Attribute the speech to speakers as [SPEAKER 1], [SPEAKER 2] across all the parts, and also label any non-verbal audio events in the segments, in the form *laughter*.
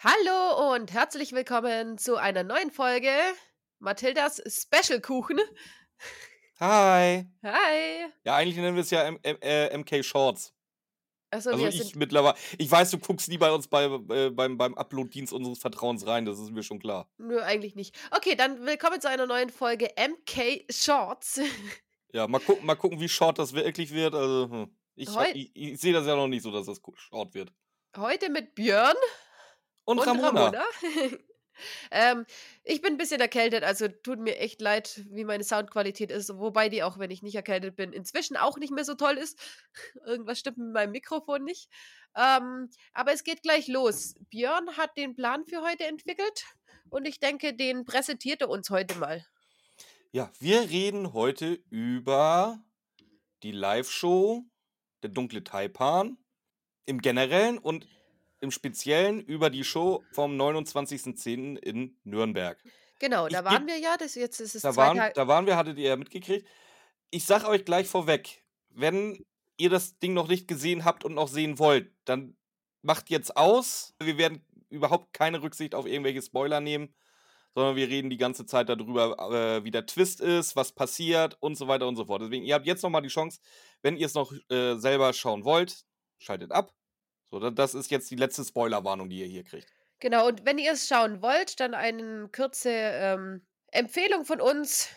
[SPEAKER 1] Hallo und herzlich willkommen zu einer neuen Folge Mathildas Special Kuchen.
[SPEAKER 2] Hi.
[SPEAKER 1] Hi.
[SPEAKER 2] Ja, eigentlich nennen wir es ja M M äh, MK Shorts.
[SPEAKER 1] Achso,
[SPEAKER 2] Also ich mittlerweile. Ich weiß, du guckst nie bei uns bei, äh, beim, beim Upload-Dienst unseres Vertrauens rein, das ist mir schon klar.
[SPEAKER 1] Nö, eigentlich nicht. Okay, dann willkommen zu einer neuen Folge MK Shorts.
[SPEAKER 2] Ja, mal gucken, mal gucken, wie short das wirklich wird. Also, hm. ich, ich, ich sehe das ja noch nicht so, dass das short wird.
[SPEAKER 1] Heute mit Björn
[SPEAKER 2] Und,
[SPEAKER 1] und
[SPEAKER 2] Ramona.
[SPEAKER 1] Ramona. *laughs* ähm, ich bin ein bisschen erkältet, also tut mir echt leid, wie meine Soundqualität ist. Wobei die auch, wenn ich nicht erkältet bin, inzwischen auch nicht mehr so toll ist. *laughs* Irgendwas stimmt mit meinem Mikrofon nicht. Ähm, aber es geht gleich los. Björn hat den Plan für heute entwickelt und ich denke, den präsentiert er uns heute mal.
[SPEAKER 2] Ja, wir reden heute über die Live-Show Der dunkle Taipan im Generellen und im Speziellen über die Show vom 29.10. in Nürnberg.
[SPEAKER 1] Genau, da waren wir ja. Das, jetzt ist es
[SPEAKER 2] Da
[SPEAKER 1] zwei
[SPEAKER 2] waren,
[SPEAKER 1] Tage.
[SPEAKER 2] da waren wir, hattet ihr ja mitgekriegt. Ich sag euch gleich vorweg, wenn ihr das Ding noch nicht gesehen habt und noch sehen wollt, dann macht jetzt aus. Wir werden überhaupt keine Rücksicht auf irgendwelche Spoiler nehmen, sondern wir reden die ganze Zeit darüber, äh, wie der Twist ist, was passiert und so weiter und so fort. Deswegen, ihr habt jetzt nochmal die Chance, wenn ihr es noch äh, selber schauen wollt, schaltet ab. So, da- das ist jetzt die letzte Spoilerwarnung, die ihr hier kriegt.
[SPEAKER 1] Genau, und wenn ihr es schauen wollt, dann eine kurze ähm, Empfehlung von uns.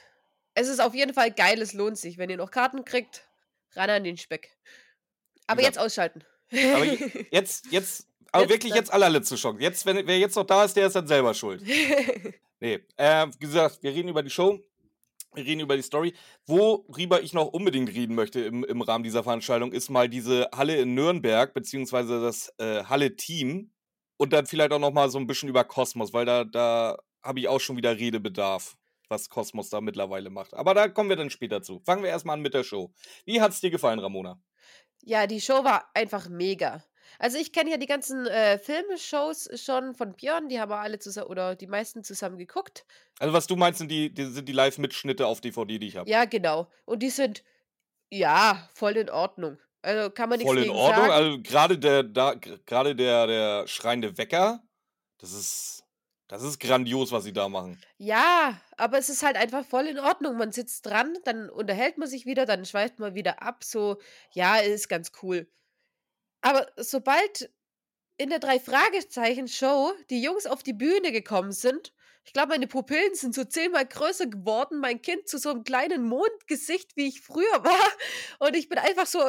[SPEAKER 1] Es ist auf jeden Fall geil, es lohnt sich. Wenn ihr noch Karten kriegt, ran an den Speck. Aber jetzt ausschalten.
[SPEAKER 2] aber *laughs* Jetzt, jetzt, aber
[SPEAKER 1] Jetzt
[SPEAKER 2] wirklich
[SPEAKER 1] dann.
[SPEAKER 2] jetzt allerletzte Chance. Jetzt, wenn, wer jetzt noch da ist, der ist dann selber schuld. *laughs* Nee, äh, wie gesagt, wir reden über die Show, wir reden über die Story. Worüber ich noch unbedingt reden möchte im, im Rahmen dieser Veranstaltung, ist mal diese Halle in Nürnberg, beziehungsweise das äh, Halle-Team. Und dann vielleicht auch noch mal so ein bisschen über Kosmos, weil da, da habe ich auch schon wieder Redebedarf, was Kosmos da mittlerweile macht. Aber da kommen wir dann später zu. Fangen wir erstmal an mit der Show. Wie hat es dir gefallen, Ramona?
[SPEAKER 1] ja, die Show war einfach mega. Also ich kenne ja die ganzen äh, Filmshows schon von Björn, die haben wir alle zusammen oder die meisten zusammen geguckt.
[SPEAKER 2] Also, was du meinst, sind die, die, sind die Live-Mitschnitte auf DVD, die ich habe.
[SPEAKER 1] Ja, genau. Und die sind ja voll in Ordnung. Also kann man nichts
[SPEAKER 2] Voll in Ordnung.
[SPEAKER 1] sagen.
[SPEAKER 2] Also gerade der, da, gerade der, der schreiende Wecker, das ist, das ist grandios, was sie da machen.
[SPEAKER 1] Ja, aber es ist halt einfach voll in Ordnung. Man sitzt dran, dann unterhält man sich wieder, dann schweift man wieder ab. So, ja, ist ganz cool. Aber sobald in der Drei-Fragezeichen-Show die Jungs auf die Bühne gekommen sind, ich glaube, meine Pupillen sind so zehnmal größer geworden, mein Kind zu so einem kleinen Mondgesicht, wie ich früher *laughs* war. Und ich bin einfach so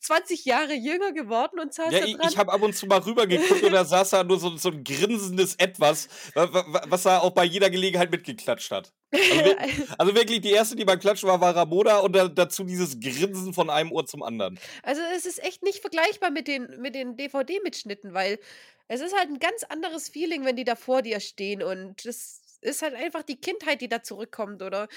[SPEAKER 1] 20 Jahre jünger geworden und saß
[SPEAKER 2] Ja,
[SPEAKER 1] da
[SPEAKER 2] ich,
[SPEAKER 1] dran.
[SPEAKER 2] ich habe ab und zu mal rübergeguckt und da *laughs* saß da nur so, so ein grinsendes Etwas, wa- wa- wa- was er auch bei jeder Gelegenheit mitgeklatscht hat. Also, *laughs* also wirklich, die erste, die beim Klatschen war, war Ramona und da, dazu dieses Grinsen von einem Ohr zum anderen.
[SPEAKER 1] Also es ist echt nicht vergleichbar mit den, mit den DVD-Mitschnitten, weil es ist halt ein ganz anderes Feeling, wenn die da vor dir stehen und es ist halt einfach die Kindheit, die da zurückkommt, oder?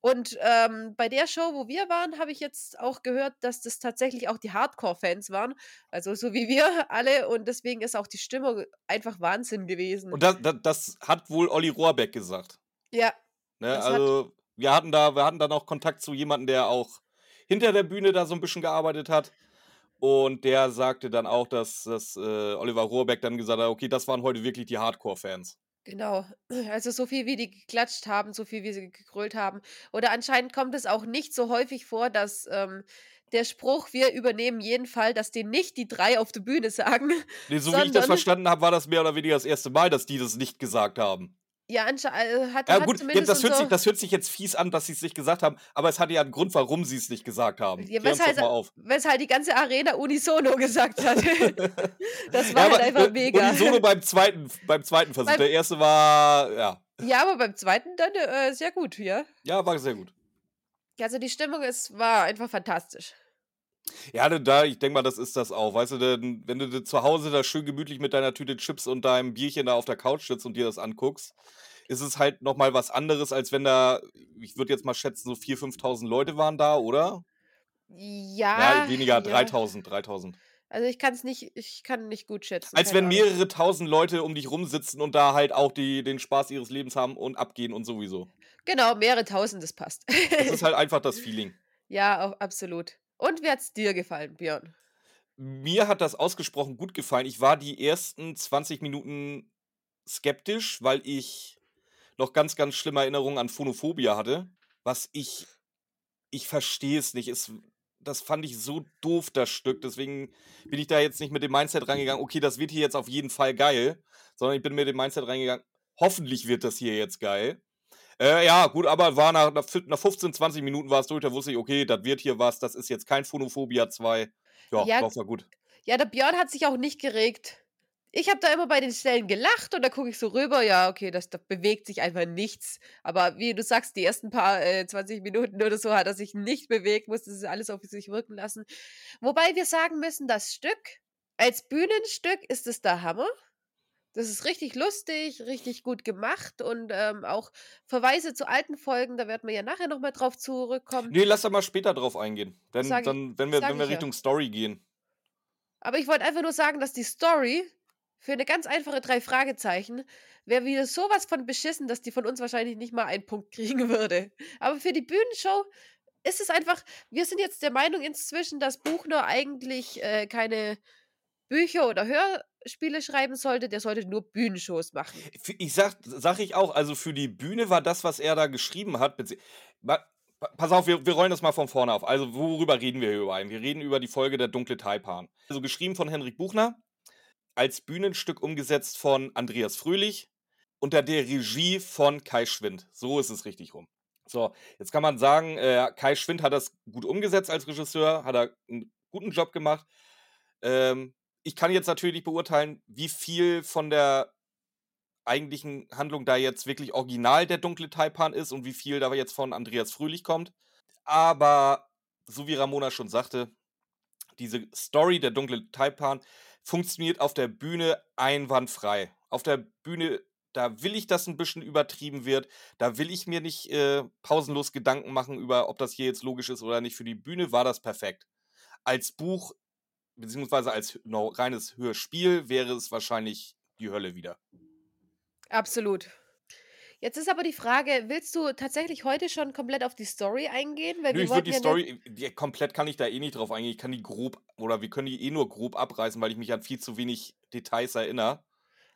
[SPEAKER 1] Und ähm, bei der Show, wo wir waren, habe ich jetzt auch gehört, dass das tatsächlich auch die Hardcore-Fans waren, also so wie wir *laughs* alle und deswegen ist auch die Stimmung einfach Wahnsinn gewesen.
[SPEAKER 2] Und das, das, das hat wohl Olli Rohrbeck gesagt.
[SPEAKER 1] ja,
[SPEAKER 2] Ne?
[SPEAKER 1] Das hat-
[SPEAKER 2] Also, wir hatten da, wir hatten dann auch Kontakt zu jemandem, der auch hinter der Bühne da so ein bisschen gearbeitet hat. Und der sagte dann auch, dass, dass äh, Oliver Rohrbeck dann gesagt hat, okay, das waren heute wirklich die Hardcore-Fans.
[SPEAKER 1] Genau. *clears throat* Also so viel wie die geklatscht haben, so viel wie sie gegrölt haben. Oder anscheinend kommt es auch nicht so häufig vor, dass ähm, der Spruch, wir übernehmen jeden Fall, dass den nicht die drei auf der Bühne sagen.
[SPEAKER 2] Nee, *laughs* so wie ich das verstanden habe, war das mehr oder weniger das erste Mal, dass die das nicht gesagt haben.
[SPEAKER 1] Ja, anscheinend hat,
[SPEAKER 2] Ja
[SPEAKER 1] hat
[SPEAKER 2] gut,
[SPEAKER 1] zumindest
[SPEAKER 2] das, hört sich,
[SPEAKER 1] unser,
[SPEAKER 2] das hört sich jetzt fies an, dass sie es nicht gesagt haben, aber es hatte ja einen Grund, warum sie es nicht gesagt haben.
[SPEAKER 1] Ja, weshalb-
[SPEAKER 2] mal auf.
[SPEAKER 1] weshalb die ganze Arena unisono gesagt hat. *laughs* *laughs* das war
[SPEAKER 2] Ja,
[SPEAKER 1] halt einfach
[SPEAKER 2] äh,
[SPEAKER 1] mega.
[SPEAKER 2] Unisono beim zweiten, beim zweiten Versuch.
[SPEAKER 1] Beim-
[SPEAKER 2] der erste war, ja,
[SPEAKER 1] Ja, aber beim zweiten dann äh, sehr gut, ja.
[SPEAKER 2] ja, war sehr gut.
[SPEAKER 1] Also die Stimmung ist, war einfach fantastisch.
[SPEAKER 2] Ja, da- da, ich denke mal, das ist das auch. Weißt du, denn, wenn du zu Hause da schön gemütlich mit deiner Tüte Chips und deinem Bierchen da auf der Couch sitzt und dir das anguckst, ist es halt nochmal was anderes, als wenn da, ich würde jetzt mal schätzen, so 4.000, 5.000 Leute waren da, oder?
[SPEAKER 1] Ja.
[SPEAKER 2] Ja, weniger,
[SPEAKER 1] ja.
[SPEAKER 2] 3.000, 3.000.
[SPEAKER 1] Also ich kann es nicht, ich kann nicht gut schätzen.
[SPEAKER 2] Als wenn
[SPEAKER 1] Ahnung.
[SPEAKER 2] mehrere tausend Leute um dich rumsitzen und da halt auch die, den Spaß ihres Lebens haben und abgehen und sowieso.
[SPEAKER 1] Genau, mehrere tausend, das passt.
[SPEAKER 2] Das ist halt *laughs* einfach das Feeling.
[SPEAKER 1] ja, auch, absolut. Und wie hat's dir gefallen, Björn?
[SPEAKER 2] mir hat das ausgesprochen gut gefallen. Ich war die ersten 20 Minuten skeptisch, weil ich noch ganz, ganz schlimme Erinnerungen an Phonophobia hatte, was ich ich verstehe es nicht. Es das fand ich so doof, das Stück. Deswegen bin ich da jetzt nicht mit dem Mindset reingegangen, okay, das wird hier jetzt auf jeden Fall geil, sondern ich bin mit dem Mindset reingegangen, hoffentlich wird das hier jetzt geil. Äh, ja, gut, aber war nach, nach 15, 20 Minuten war es durch, da wusste ich, okay, das wird hier was, das ist jetzt kein Phonophobia 2. Ja,
[SPEAKER 1] Ja,
[SPEAKER 2] war gut.
[SPEAKER 1] ja, der Björn hat sich auch nicht geregt. Ich habe da immer bei den Stellen gelacht und da gucke ich so rüber, ja, okay, das, da bewegt sich einfach nichts. Aber wie du sagst, die ersten paar äh, 20 Minuten oder so hat er sich nicht bewegt, musste es alles auf sich wirken lassen. Wobei wir sagen müssen, das Stück als Bühnenstück ist es der Hammer. Das ist richtig lustig, richtig gut gemacht und ähm, auch Verweise zu alten Folgen, da werden wir ja nachher nochmal drauf zurückkommen.
[SPEAKER 2] Nee, lass da mal später drauf eingehen.
[SPEAKER 1] Ich-
[SPEAKER 2] dann, wenn wir, wenn wir
[SPEAKER 1] ich ja.
[SPEAKER 2] Richtung Story gehen.
[SPEAKER 1] Aber ich wollte einfach nur sagen, dass die Story für eine ganz einfache drei Fragezeichen wäre wieder sowas von beschissen, dass die von uns wahrscheinlich nicht mal einen Punkt *laughs* kriegen würde. Aber für die Bühnenshow ist es einfach, wir sind jetzt der Meinung inzwischen, dass Buchner eigentlich äh, keine Bücher oder Hörspiele schreiben sollte, der sollte nur Bühnenshows machen.
[SPEAKER 2] F- Ich sag, sag ich auch, also für die Bühne war das, was er da geschrieben hat. Pass auf, wir, wir rollen das mal von vorne auf. Also, worüber reden wir hier überhaupt? Wir reden über die Folge Der dunkle Taipan. Also, geschrieben von Henrik Buchner, als Bühnenstück umgesetzt von Andreas Fröhlich, unter der Regie von Kai Schwind. So ist es richtig rum. So, jetzt kann man sagen, äh, Kai Schwind hat das gut umgesetzt als Regisseur, hat er einen guten Job gemacht. Ähm, ich kann jetzt natürlich nicht beurteilen, wie viel von der eigentlichen Handlung da jetzt wirklich original der dunkle Taipan ist und wie viel da jetzt von Andreas Fröhlich kommt. Aber so wie Ramona schon sagte, diese Story der dunkle Taipan funktioniert auf der Bühne einwandfrei. Auf der Bühne, da will ich, dass ein bisschen übertrieben wird. Da will ich mir nicht äh, pausenlos Gedanken machen über, ob das hier jetzt logisch ist oder nicht. Für die Bühne war das perfekt. Als Buch, beziehungsweise als no, reines Hörspiel, wäre es wahrscheinlich die Hölle wieder.
[SPEAKER 1] Absolut. Jetzt ist aber die Frage, willst du tatsächlich heute schon komplett auf die Story eingehen? Weil
[SPEAKER 2] Nö,
[SPEAKER 1] wir
[SPEAKER 2] ich würde die
[SPEAKER 1] ja
[SPEAKER 2] Story, die, komplett kann ich da eh nicht drauf eingehen. Ich kann die grob, oder wir können die eh nur grob abreißen, weil ich mich an viel zu wenig Details erinnere.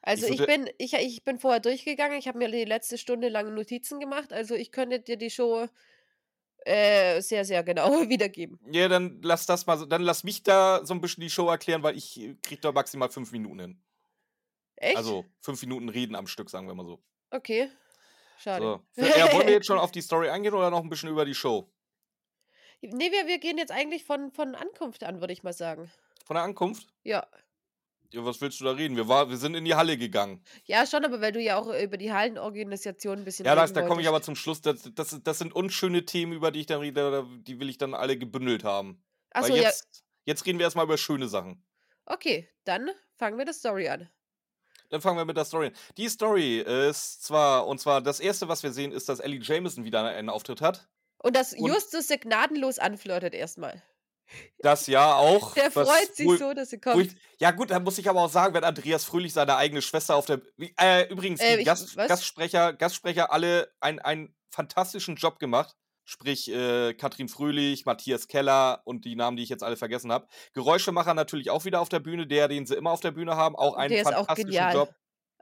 [SPEAKER 1] Also ich,
[SPEAKER 2] würde-
[SPEAKER 1] bin, ich, ich bin vorher durchgegangen, ich habe mir die letzte Stunde lang Notizen gemacht, also ich könnte dir die Show äh, sehr, sehr genau *laughs* wiedergeben.
[SPEAKER 2] Ja, dann lass das mal so, dann lass mich da so ein bisschen die Show erklären, weil ich äh, krieg da maximal fünf Minuten hin.
[SPEAKER 1] Echt?
[SPEAKER 2] Also fünf Minuten reden am Stück, sagen wir mal so.
[SPEAKER 1] Okay. Schade.
[SPEAKER 2] so. *laughs* Ja, wollen wir jetzt schon auf die Story eingehen oder noch ein bisschen über die Show?
[SPEAKER 1] nee, wir, wir gehen jetzt eigentlich von, von Ankunft an, würde ich mal sagen.
[SPEAKER 2] Von der Ankunft?
[SPEAKER 1] Ja.
[SPEAKER 2] Ja, was willst du da reden? Wir, war, wir sind in die Halle gegangen.
[SPEAKER 1] Ja, schon, aber weil du ja auch über die Hallenorganisation ein bisschen
[SPEAKER 2] Ja, das, da komme ich aber zum Schluss. Das, das, das sind unschöne Themen, über die ich dann rede, die will ich dann alle gebündelt haben.
[SPEAKER 1] Achso,
[SPEAKER 2] Weil
[SPEAKER 1] ja.
[SPEAKER 2] jetzt, jetzt reden wir erstmal über schöne Sachen.
[SPEAKER 1] Okay, dann fangen wir das Story an.
[SPEAKER 2] Dann fangen wir mit der Story an. Die Story ist zwar, und zwar das erste, was wir sehen, ist, dass Ellie Jameson wieder einen Auftritt hat.
[SPEAKER 1] Und dass Justus sie gnadenlos anflirtet erstmal.
[SPEAKER 2] Das ja auch.
[SPEAKER 1] Der freut sich so, dass sie kommt.
[SPEAKER 2] ja, gut, da muss ich aber auch sagen, wenn Andreas Fröhlich seine eigene Schwester auf der. Äh, übrigens,
[SPEAKER 1] Äh,
[SPEAKER 2] die
[SPEAKER 1] ich-
[SPEAKER 2] Gast? Gastsprecher, Gastsprecher alle ein- einen fantastischen Job gemacht. Sprich, äh, Katrin Fröhlich, Matthias Keller und die Namen, die ich jetzt alle vergessen habe. Geräuschemacher natürlich auch wieder auf der Bühne, der, den sie immer auf der Bühne haben, auch einen
[SPEAKER 1] Der ist auch
[SPEAKER 2] fantastischen
[SPEAKER 1] genial.
[SPEAKER 2] Job.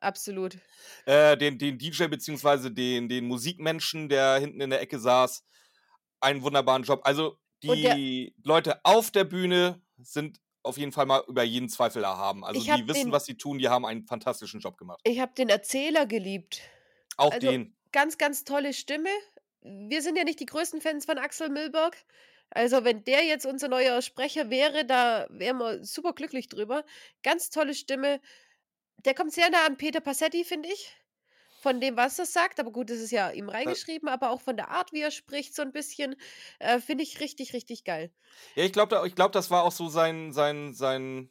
[SPEAKER 1] Absolut.
[SPEAKER 2] Äh, den, den DJ beziehungsweise den, den Musikmenschen, der hinten in der Ecke saß, einen wunderbaren Job. Also die Leute auf der Bühne sind auf jeden Fall mal über jeden Zweifel erhaben. Also die wissen,
[SPEAKER 1] den-
[SPEAKER 2] was sie tun, die haben einen fantastischen Job gemacht.
[SPEAKER 1] Ich habe den Erzähler geliebt.
[SPEAKER 2] Auch
[SPEAKER 1] Also,
[SPEAKER 2] den.
[SPEAKER 1] Ganz, ganz tolle Stimme. Wir sind ja nicht die größten Fans von Axel Milberg. Also, wenn der jetzt unser neuer Sprecher wäre, da wären wir super glücklich drüber. Ganz tolle Stimme. Der kommt sehr nah an Peter Passetti, finde ich. Von dem, was er sagt. Aber gut, das ist ja ihm reingeschrieben, aber auch von der Art, wie er spricht, so ein bisschen. Äh, finde ich richtig, richtig geil.
[SPEAKER 2] Ja, ich glaube, ich glaub, das war auch so sein, sein, sein,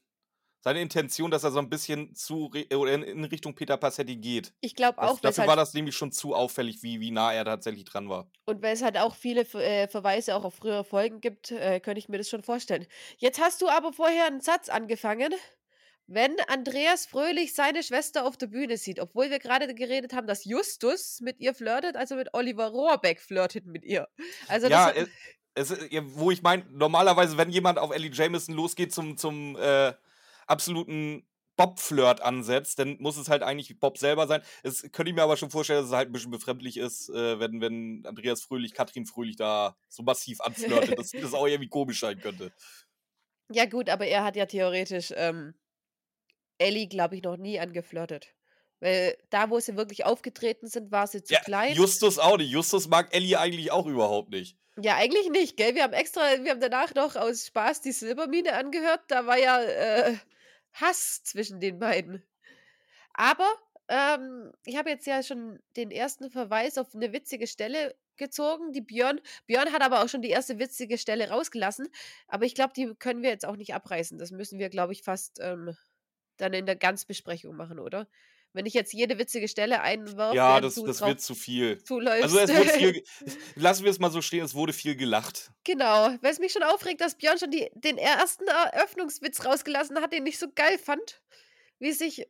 [SPEAKER 2] seine Intention, dass er so ein bisschen zu oder in, Richtung Peter Passetti geht.
[SPEAKER 1] Ich glaube
[SPEAKER 2] Das,
[SPEAKER 1] auch, es
[SPEAKER 2] dafür war
[SPEAKER 1] halt,
[SPEAKER 2] das nämlich schon zu auffällig, wie, wie nah er tatsächlich dran war.
[SPEAKER 1] und weil es halt auch viele äh, Verweise auch auf frühere Folgen gibt, äh, könnte ich mir das schon vorstellen. Jetzt hast du aber vorher einen Satz angefangen. Wenn Andreas Fröhlich seine Schwester auf der Bühne sieht, obwohl wir gerade geredet haben, dass Justus mit ihr flirtet, also mit Oliver Rohrbeck flirtet mit ihr. Also
[SPEAKER 2] ja,
[SPEAKER 1] das,
[SPEAKER 2] es, Es, wo ich meine, normalerweise, wenn jemand auf Ellie Jameson losgeht zum, zum äh, absoluten Bob-Flirt ansetzt, dann muss es halt eigentlich Bob selber sein. Es könnte ich mir aber schon vorstellen, dass es halt ein bisschen befremdlich ist, äh, wenn, wenn Andreas Fröhlich, Katrin Fröhlich da so massiv anflirtet, dass *laughs* das auch irgendwie komisch sein könnte.
[SPEAKER 1] Ja, gut, aber er hat ja theoretisch ähm, Ellie, glaube ich, noch nie angeflirtet. Weil da, wo sie wirklich aufgetreten sind, war sie zu
[SPEAKER 2] Ja,
[SPEAKER 1] klein.
[SPEAKER 2] Justus auch nicht. Justus mag Ellie eigentlich auch überhaupt nicht.
[SPEAKER 1] Ja, eigentlich nicht, gell? Wir haben extra, wir haben danach noch aus Spaß die Silbermine angehört. Da war ja äh, Hass zwischen den beiden. Aber ähm, ich habe jetzt ja schon den ersten Verweis auf eine witzige Stelle gezogen, die Björn. Björn hat aber auch schon die erste witzige Stelle rausgelassen. Aber ich glaube, die können wir jetzt auch nicht abreißen. Das müssen wir, glaube ich, fast ähm, dann in der Ganzbesprechung machen, oder? Wenn ich jetzt jede witzige Stelle einwerfe,
[SPEAKER 2] Ja, das, das wird zu viel.
[SPEAKER 1] zuläufst.
[SPEAKER 2] Also es wurde viel, *laughs* lassen wir es mal so stehen, es wurde viel gelacht.
[SPEAKER 1] Genau, weil es mich schon aufregt, dass Björn schon die, den ersten Eröffnungswitz rausgelassen hat, den ich so geil fand, wie sich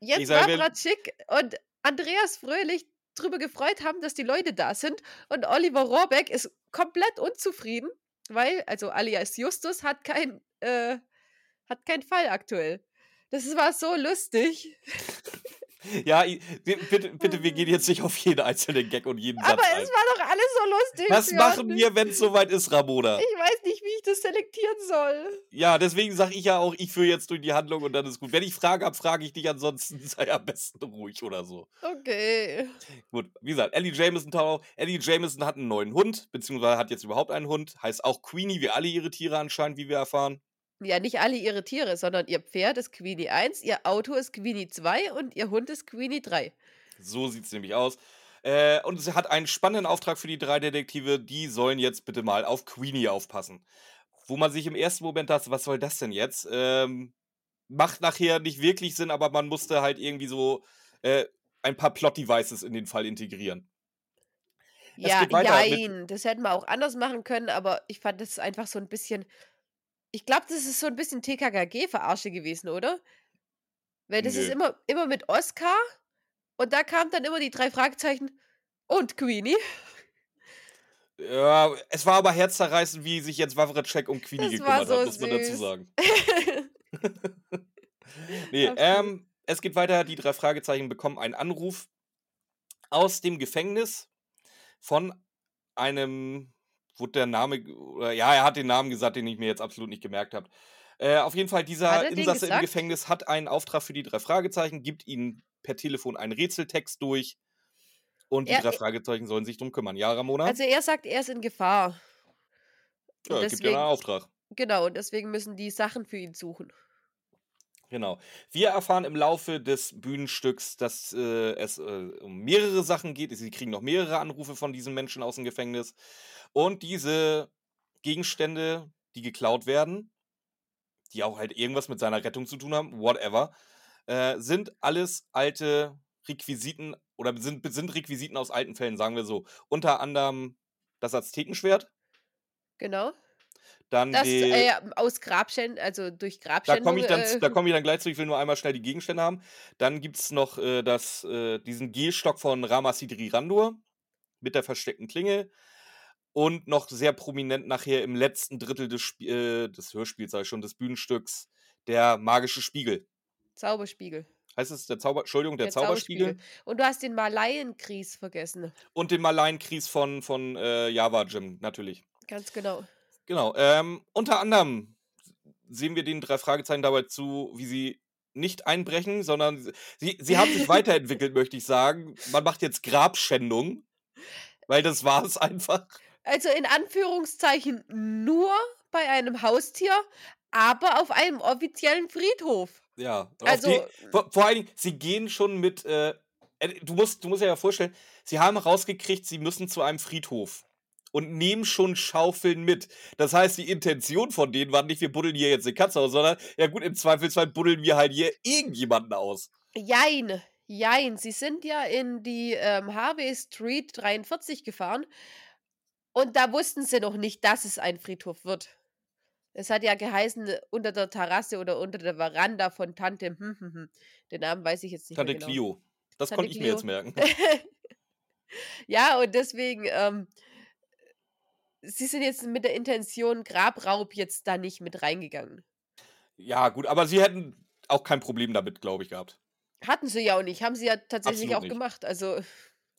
[SPEAKER 1] Jens
[SPEAKER 2] sag, wer-
[SPEAKER 1] Wawratschik und Andreas Fröhlich drüber gefreut haben, dass die Leute da sind und Oliver Rohrbeck ist komplett unzufrieden, weil, also alias Justus hat kein, äh, hat keinen Fall aktuell. Das war so lustig.
[SPEAKER 2] Ja, bitte, bitte, wir gehen jetzt nicht auf jeden einzelnen Gag und jeden
[SPEAKER 1] Aber
[SPEAKER 2] Satz ein.
[SPEAKER 1] es war doch alles so lustig.
[SPEAKER 2] Was machen wir, wenn es soweit ist, Ramona?
[SPEAKER 1] Ich weiß nicht, wie ich das selektieren soll.
[SPEAKER 2] Ja, deswegen sage ich ja auch, ich führe jetzt durch die Handlung und dann ist gut. Wenn ich Fragen habe, frage ich dich, ansonsten *laughs* sei am besten ruhig oder so.
[SPEAKER 1] Okay.
[SPEAKER 2] Gut, wie gesagt, Ellie Jameson taucht auf. Ellie Jameson hat einen neuen Hund, beziehungsweise hat jetzt überhaupt einen Hund. Heißt auch Queenie, wie alle ihre Tiere anscheinend, wie wir erfahren.
[SPEAKER 1] Ja, nicht alle ihre Tiere, sondern ihr Pferd ist Queenie 1, ihr Auto ist Queenie 2 und ihr Hund ist Queenie 3.
[SPEAKER 2] So sieht es nämlich aus. Äh, und sie hat einen spannenden Auftrag für die drei Detektive. Die sollen jetzt bitte mal auf Queenie aufpassen. Wo man sich im ersten Moment dachte, was soll das denn jetzt? Ähm, macht nachher nicht wirklich Sinn, aber man musste halt irgendwie so äh, ein paar Plot-Devices in den Fall integrieren. Es
[SPEAKER 1] Ja, jein, das hätten wir auch anders machen können, aber ich fand das einfach so ein bisschen. Ich glaube, das ist so ein bisschen TKKG-Verarsche gewesen, oder? Weil das ist
[SPEAKER 2] Nö.
[SPEAKER 1] immer, immer mit Oscar und da kamen dann immer die drei Fragezeichen und Queenie.
[SPEAKER 2] Ja, es war aber herzzerreißend, wie sich jetzt Wawritschek um Queenie
[SPEAKER 1] Das
[SPEAKER 2] gekümmert
[SPEAKER 1] so
[SPEAKER 2] hat, muss man dazu sagen. *laughs* Nee, ähm, es geht weiter. Die drei Fragezeichen bekommen einen Anruf aus dem Gefängnis von einem, wurde der Name, ja, er hat den Namen gesagt, den ich mir jetzt absolut nicht gemerkt habe. Äh, auf jeden Fall, dieser
[SPEAKER 1] er
[SPEAKER 2] Insasse im? Gefängnis hat einen Auftrag für die drei Fragezeichen, gibt ihnen per Telefon einen Rätseltext durch und die
[SPEAKER 1] Er-
[SPEAKER 2] drei Fragezeichen sollen sich drum kümmern. Ja, Ramona?
[SPEAKER 1] Also er sagt, er ist in Gefahr.
[SPEAKER 2] ja,
[SPEAKER 1] und
[SPEAKER 2] gibt ja
[SPEAKER 1] deswegen-
[SPEAKER 2] einen Auftrag.
[SPEAKER 1] Genau, und deswegen müssen die Sachen für ihn suchen.
[SPEAKER 2] Genau. Wir erfahren im Laufe des Bühnenstücks, dass äh, es äh, um mehrere Sachen geht. Sie kriegen noch mehrere Anrufe von diesen Menschen aus dem Gefängnis. Und diese Gegenstände, die geklaut werden, die auch halt irgendwas mit seiner Rettung zu tun haben, whatever, äh, sind alles alte Requisiten oder sind, sind Requisiten aus alten Fällen, sagen wir so. Unter anderem das Aztekenschwert,
[SPEAKER 1] Genau.
[SPEAKER 2] Dann
[SPEAKER 1] Das
[SPEAKER 2] die,
[SPEAKER 1] äh, aus Grabschänden, also durch
[SPEAKER 2] Da
[SPEAKER 1] Grabschändung.
[SPEAKER 2] komme ich, dann,
[SPEAKER 1] äh,
[SPEAKER 2] da komm ich dann gleich zu. Ich will nur einmal schnell die Gegenstände haben. Dann gibt es noch äh, das, äh, diesen Gehstock von Ramasidri Randur mit der versteckten Klinge. Und noch sehr prominent nachher im letzten Drittel des, Sp äh, des Hörspiels, ich schon, des Bühnenstücks, der magische Spiegel.
[SPEAKER 1] Zauberspiegel.
[SPEAKER 2] Heißt es der Zauber, Entschuldigung, der, Zauberspiegel.
[SPEAKER 1] Und du hast den Malaienkries vergessen.
[SPEAKER 2] Und den Malainkries von, von äh, Java Jim, natürlich.
[SPEAKER 1] Ganz genau.
[SPEAKER 2] Genau. Ähm, unter anderem sehen wir den drei Fragezeichen dabei zu, wie sie nicht einbrechen, sondern sie, sie haben sich *laughs* weiterentwickelt, möchte ich sagen. Man macht jetzt Grabschändung, weil das war es einfach.
[SPEAKER 1] Also in Anführungszeichen nur bei einem Haustier, aber auf einem offiziellen Friedhof.
[SPEAKER 2] Ja.
[SPEAKER 1] Also,
[SPEAKER 2] die, vor, vor allen Dingen, sie gehen schon mit. Äh, äh, du, musst, du musst dir ja vorstellen, sie haben rausgekriegt, sie müssen zu einem Friedhof. Und nehmen schon Schaufeln mit. Das heißt, die Intention von denen war nicht, wir buddeln hier jetzt eine Katze aus, sondern, ja gut, im Zweifelsfall buddeln wir halt hier irgendjemanden aus.
[SPEAKER 1] jein, jein. Sie sind ja in die ähm, Harvey Street 43 gefahren und da wussten sie noch nicht, dass es ein Friedhof wird. Es hat ja geheißen, unter der Terrasse oder unter der Veranda von Tante. Hm, hm, hm. Den Namen weiß ich jetzt nicht
[SPEAKER 2] Tante
[SPEAKER 1] mehr genau.
[SPEAKER 2] Clio. Das
[SPEAKER 1] Tante
[SPEAKER 2] konnte ich mir
[SPEAKER 1] Clio.
[SPEAKER 2] jetzt merken. *laughs*
[SPEAKER 1] ja, und deswegen, ähm, Sie sind jetzt mit der Intention Grabraub jetzt da nicht mit reingegangen?
[SPEAKER 2] Ja, gut, aber sie hätten auch kein Problem damit, glaube ich, gehabt.
[SPEAKER 1] Hatten sie ja auch nicht, haben sie ja tatsächlich
[SPEAKER 2] Absolut
[SPEAKER 1] auch
[SPEAKER 2] nicht.
[SPEAKER 1] gemacht, also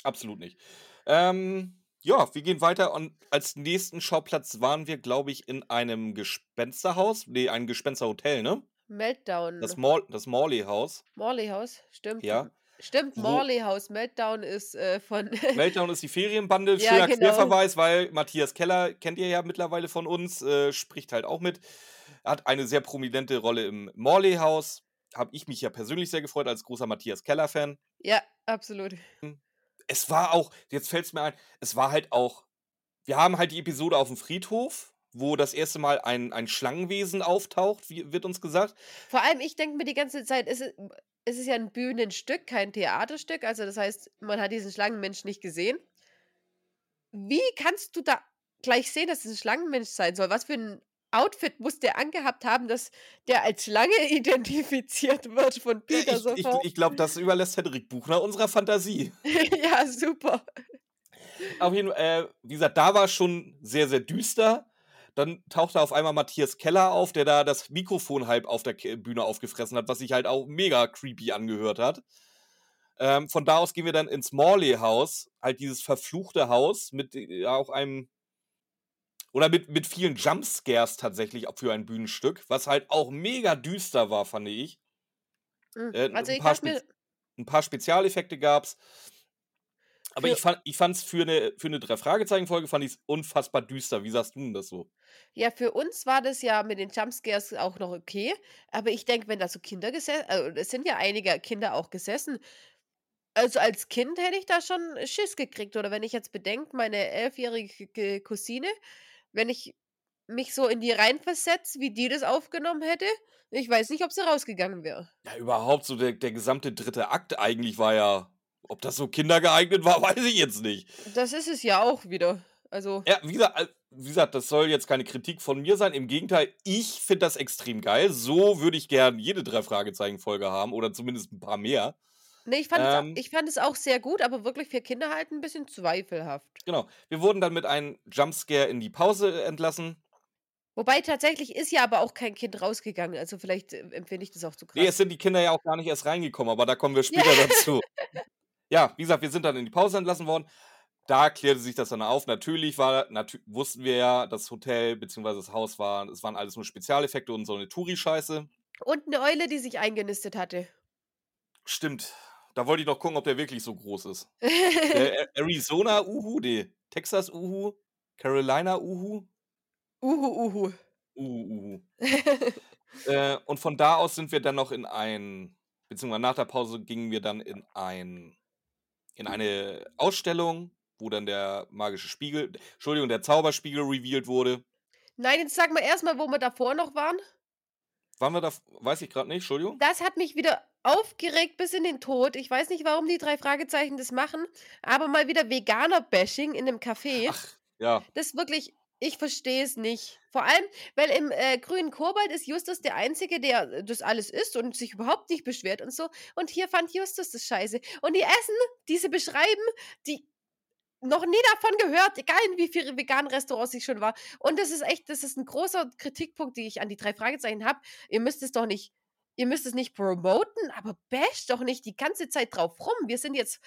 [SPEAKER 2] Absolut nicht. Ähm, ja, wir gehen weiter und als nächsten Schauplatz waren wir, glaube ich, in einem Gespensterhaus. Ne, ein Gespensterhotel, ne? Das
[SPEAKER 1] Meltdown.
[SPEAKER 2] Maul das Morley-Haus.
[SPEAKER 1] Morley-Haus, stimmt.
[SPEAKER 2] Ja.
[SPEAKER 1] Stimmt,
[SPEAKER 2] Wo
[SPEAKER 1] Morley-Haus. Meltdown ist, äh, von *laughs*
[SPEAKER 2] Meltdown ist die Ferienbande.
[SPEAKER 1] Ja,
[SPEAKER 2] Schöner
[SPEAKER 1] genau.
[SPEAKER 2] Querverweis, weil Matthias Keller, kennt ihr ja mittlerweile von uns, äh, spricht halt auch mit. Hat eine sehr prominente Rolle im Morley-Haus. Habe ich mich ja persönlich sehr gefreut als großer Matthias Keller-Fan.
[SPEAKER 1] Ja, absolut.
[SPEAKER 2] Es war auch, jetzt fällt es mir ein, es war halt auch, wir haben halt die Episode auf dem Friedhof, wo das erste Mal ein, ein Schlangenwesen auftaucht, wie wird uns gesagt.
[SPEAKER 1] Vor allem, ich denke mir die ganze Zeit, es ist es ist ja 'n Bühnenstück, kein Theaterstück. Also, das heißt, man hat diesen Schlangenmensch nicht gesehen. Wie kannst du da gleich sehen, dass es 'n Schlangenmensch sein soll? Was für 'n Outfit muss der angehabt haben, dass der als Schlange *laughs* identifiziert wird von Peter
[SPEAKER 2] ich ich
[SPEAKER 1] sofort?
[SPEAKER 2] ich glaube, das überlässt Henrik Buchner unserer Fantasie. *laughs*
[SPEAKER 1] Ja, super.
[SPEAKER 2] Auf jeden äh, wie gesagt, da war's schon sehr, sehr düster. Dann tauchte auf einmal Matthias Keller auf, der da das Mikrofon halb auf der Bühne aufgefressen hat, was sich halt auch mega creepy angehört hat. Ähm, von da aus gehen wir dann ins Morley-Haus, halt dieses verfluchte Haus mit, äh, auch einem oder mit mit vielen Jumpscares tatsächlich für ein Bühnenstück, was halt auch mega düster war, fand ich.
[SPEAKER 1] Hm,
[SPEAKER 2] Äh,
[SPEAKER 1] also,
[SPEAKER 2] 'n
[SPEAKER 1] ich
[SPEAKER 2] paar
[SPEAKER 1] mir
[SPEAKER 2] Spez 'n paar Spezialeffekte gab's. Aber
[SPEAKER 1] Für
[SPEAKER 2] ich fand ich fand's für 'ne für 'ne Drei-Fragezeichen-Folge fand ich's unfassbar düster. Wie sahst du 'n das so?
[SPEAKER 1] Ja, für uns war das ja mit den Jumpscares auch noch okay. Aber ich denke, wenn da so Kinder gese also, es sind ja einige Kinder auch gesessen. Also, als Kind hätte ich da schon Schiss gekriegt. Oder wenn ich jetzt bedenke, meine elfjährige Cousine, wenn ich mich so in die reinversetze, wie die das aufgenommen hätte, ich weiß nicht, ob sie rausgegangen wäre.
[SPEAKER 2] Ja, überhaupt so der der gesamte 3. Akt eigentlich war ja ob das so kindergeeignet war, *laughs* weiß ich jetzt nicht.
[SPEAKER 1] Das ist es ja auch wieder. Also
[SPEAKER 2] Ja, wie gesagt wie gesagt, das soll jetzt keine Kritik von mir sein. Im Gegenteil, ich finde das extrem geil. So würde ich gern jede Drei-Fragezeichen-Folge haben oder zumindest 'n paar mehr.
[SPEAKER 1] Ne, ich fand es
[SPEAKER 2] Ähm
[SPEAKER 1] ich fand es auch sehr gut, aber wirklich für Kinder halt 'n bisschen zweifelhaft.
[SPEAKER 2] Genau. Wir wurden dann mit einem Jumpscare in die Pause entlassen.
[SPEAKER 1] Wobei tatsächlich ist ja aber auch kein Kind rausgegangen. Also, vielleicht, äh, empfinde ich das auch zu
[SPEAKER 2] Ne, es
[SPEAKER 1] krass.
[SPEAKER 2] sind die Kinder ja auch gar nicht erst reingekommen, aber da kommen wir *laughs* später dazu. Ja, wie gesagt, wir sind dann in die Pause entlassen worden. Da klärte sich das dann auf. Natürlich war natü wussten wir ja, das Hotel beziehungsweise das Haus war es waren alles nur Spezialeffekte und so 'ne Touri-Scheiße.
[SPEAKER 1] Und 'ne Eule, die sich eingenistet hatte.
[SPEAKER 2] Stimmt. Da wollte ich noch gucken, ob der wirklich so groß ist. *laughs* Der A Arizona-Uhu, ne, Texas-Uhu, Carolina-Uhu?
[SPEAKER 1] Uhu, Uhu.
[SPEAKER 2] Uhu, Uhu. *laughs* Äh, und von da aus sind wir dann noch in ein beziehungsweise nach der Pause gingen wir dann in ein in eine Ausstellung, wo dann der magische Spiegel Entschuldigung, der Zauberspiegel revealed wurde.
[SPEAKER 1] Nein, jetzt sag mal erst mal, wo wir davor noch waren.
[SPEAKER 2] Waren wir da weiß ich grad nicht, Entschuldigung.
[SPEAKER 1] Das hat mich wieder aufgeregt bis in den Tod. Ich weiß nicht, warum die drei Fragezeichen das machen, aber mal wieder Veganer-Bashing in 'nem Café.
[SPEAKER 2] Ach, ja.
[SPEAKER 1] Das wirklich ich verstehe es nicht. Vor allem, weil im, äh, grünen Kobold ist Justus der Einzige, der, äh, das alles isst und sich überhaupt nicht beschwert und so. Und hier fand Justus das scheiße. Und die Essen, die sie beschreiben, die noch nie davon gehört, egal in wie viele veganen Restaurants ich schon war. Und das ist echt das ist 'n großer Kritikpunkt, den ich an die drei Fragezeichen habe. Ihr müsst es doch nicht ihr müsst es nicht promoten, aber basht doch nicht die ganze Zeit drauf rum. Wir sind jetzt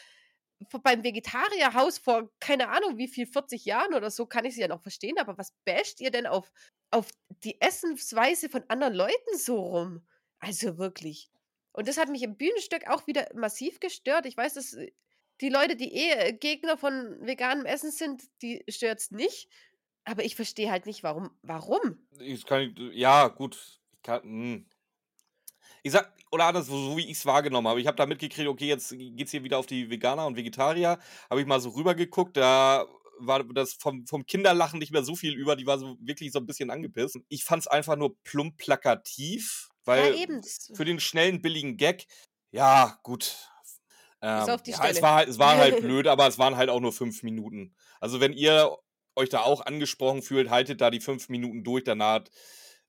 [SPEAKER 1] beim Vegetarierhaus vor keine Ahnung wie viel, 40 Jahren oder so, kann ich sie ja noch verstehen, aber was basht ihr denn auf auf die Essensweise von anderen Leuten so rum? Also wirklich. Und das hat mich im Bühnenstück auch wieder massiv gestört. Ich weiß, dass, äh, die Leute, die eh, äh, Gegner von veganem Essen sind, die stört's nicht. Aber ich verstehe halt nicht, warum warum?
[SPEAKER 2] Ich kann d ja, gut, kann hm. Ich sage oder anders, so so wie ich's wahrgenommen habe. Ich habe da mitgekriegt, okay, jetzt geht's hier wieder auf die Veganer und Vegetarier. Habe ich mal so rüber geguckt, da war das vom vom Kinderlachen nicht mehr so viel über. Die war so wirklich so 'n bisschen angepisst. Ich fand's einfach nur plump plakativ,
[SPEAKER 1] Ja,
[SPEAKER 2] weil f für den schnellen, billigen Gag, ja, gut. Ähm, ja, es war halt es war halt *laughs* blöd, aber es waren halt auch nur 5 Minuten. Also, wenn ihr euch da auch angesprochen fühlt, haltet da die 5 Minuten durch, danach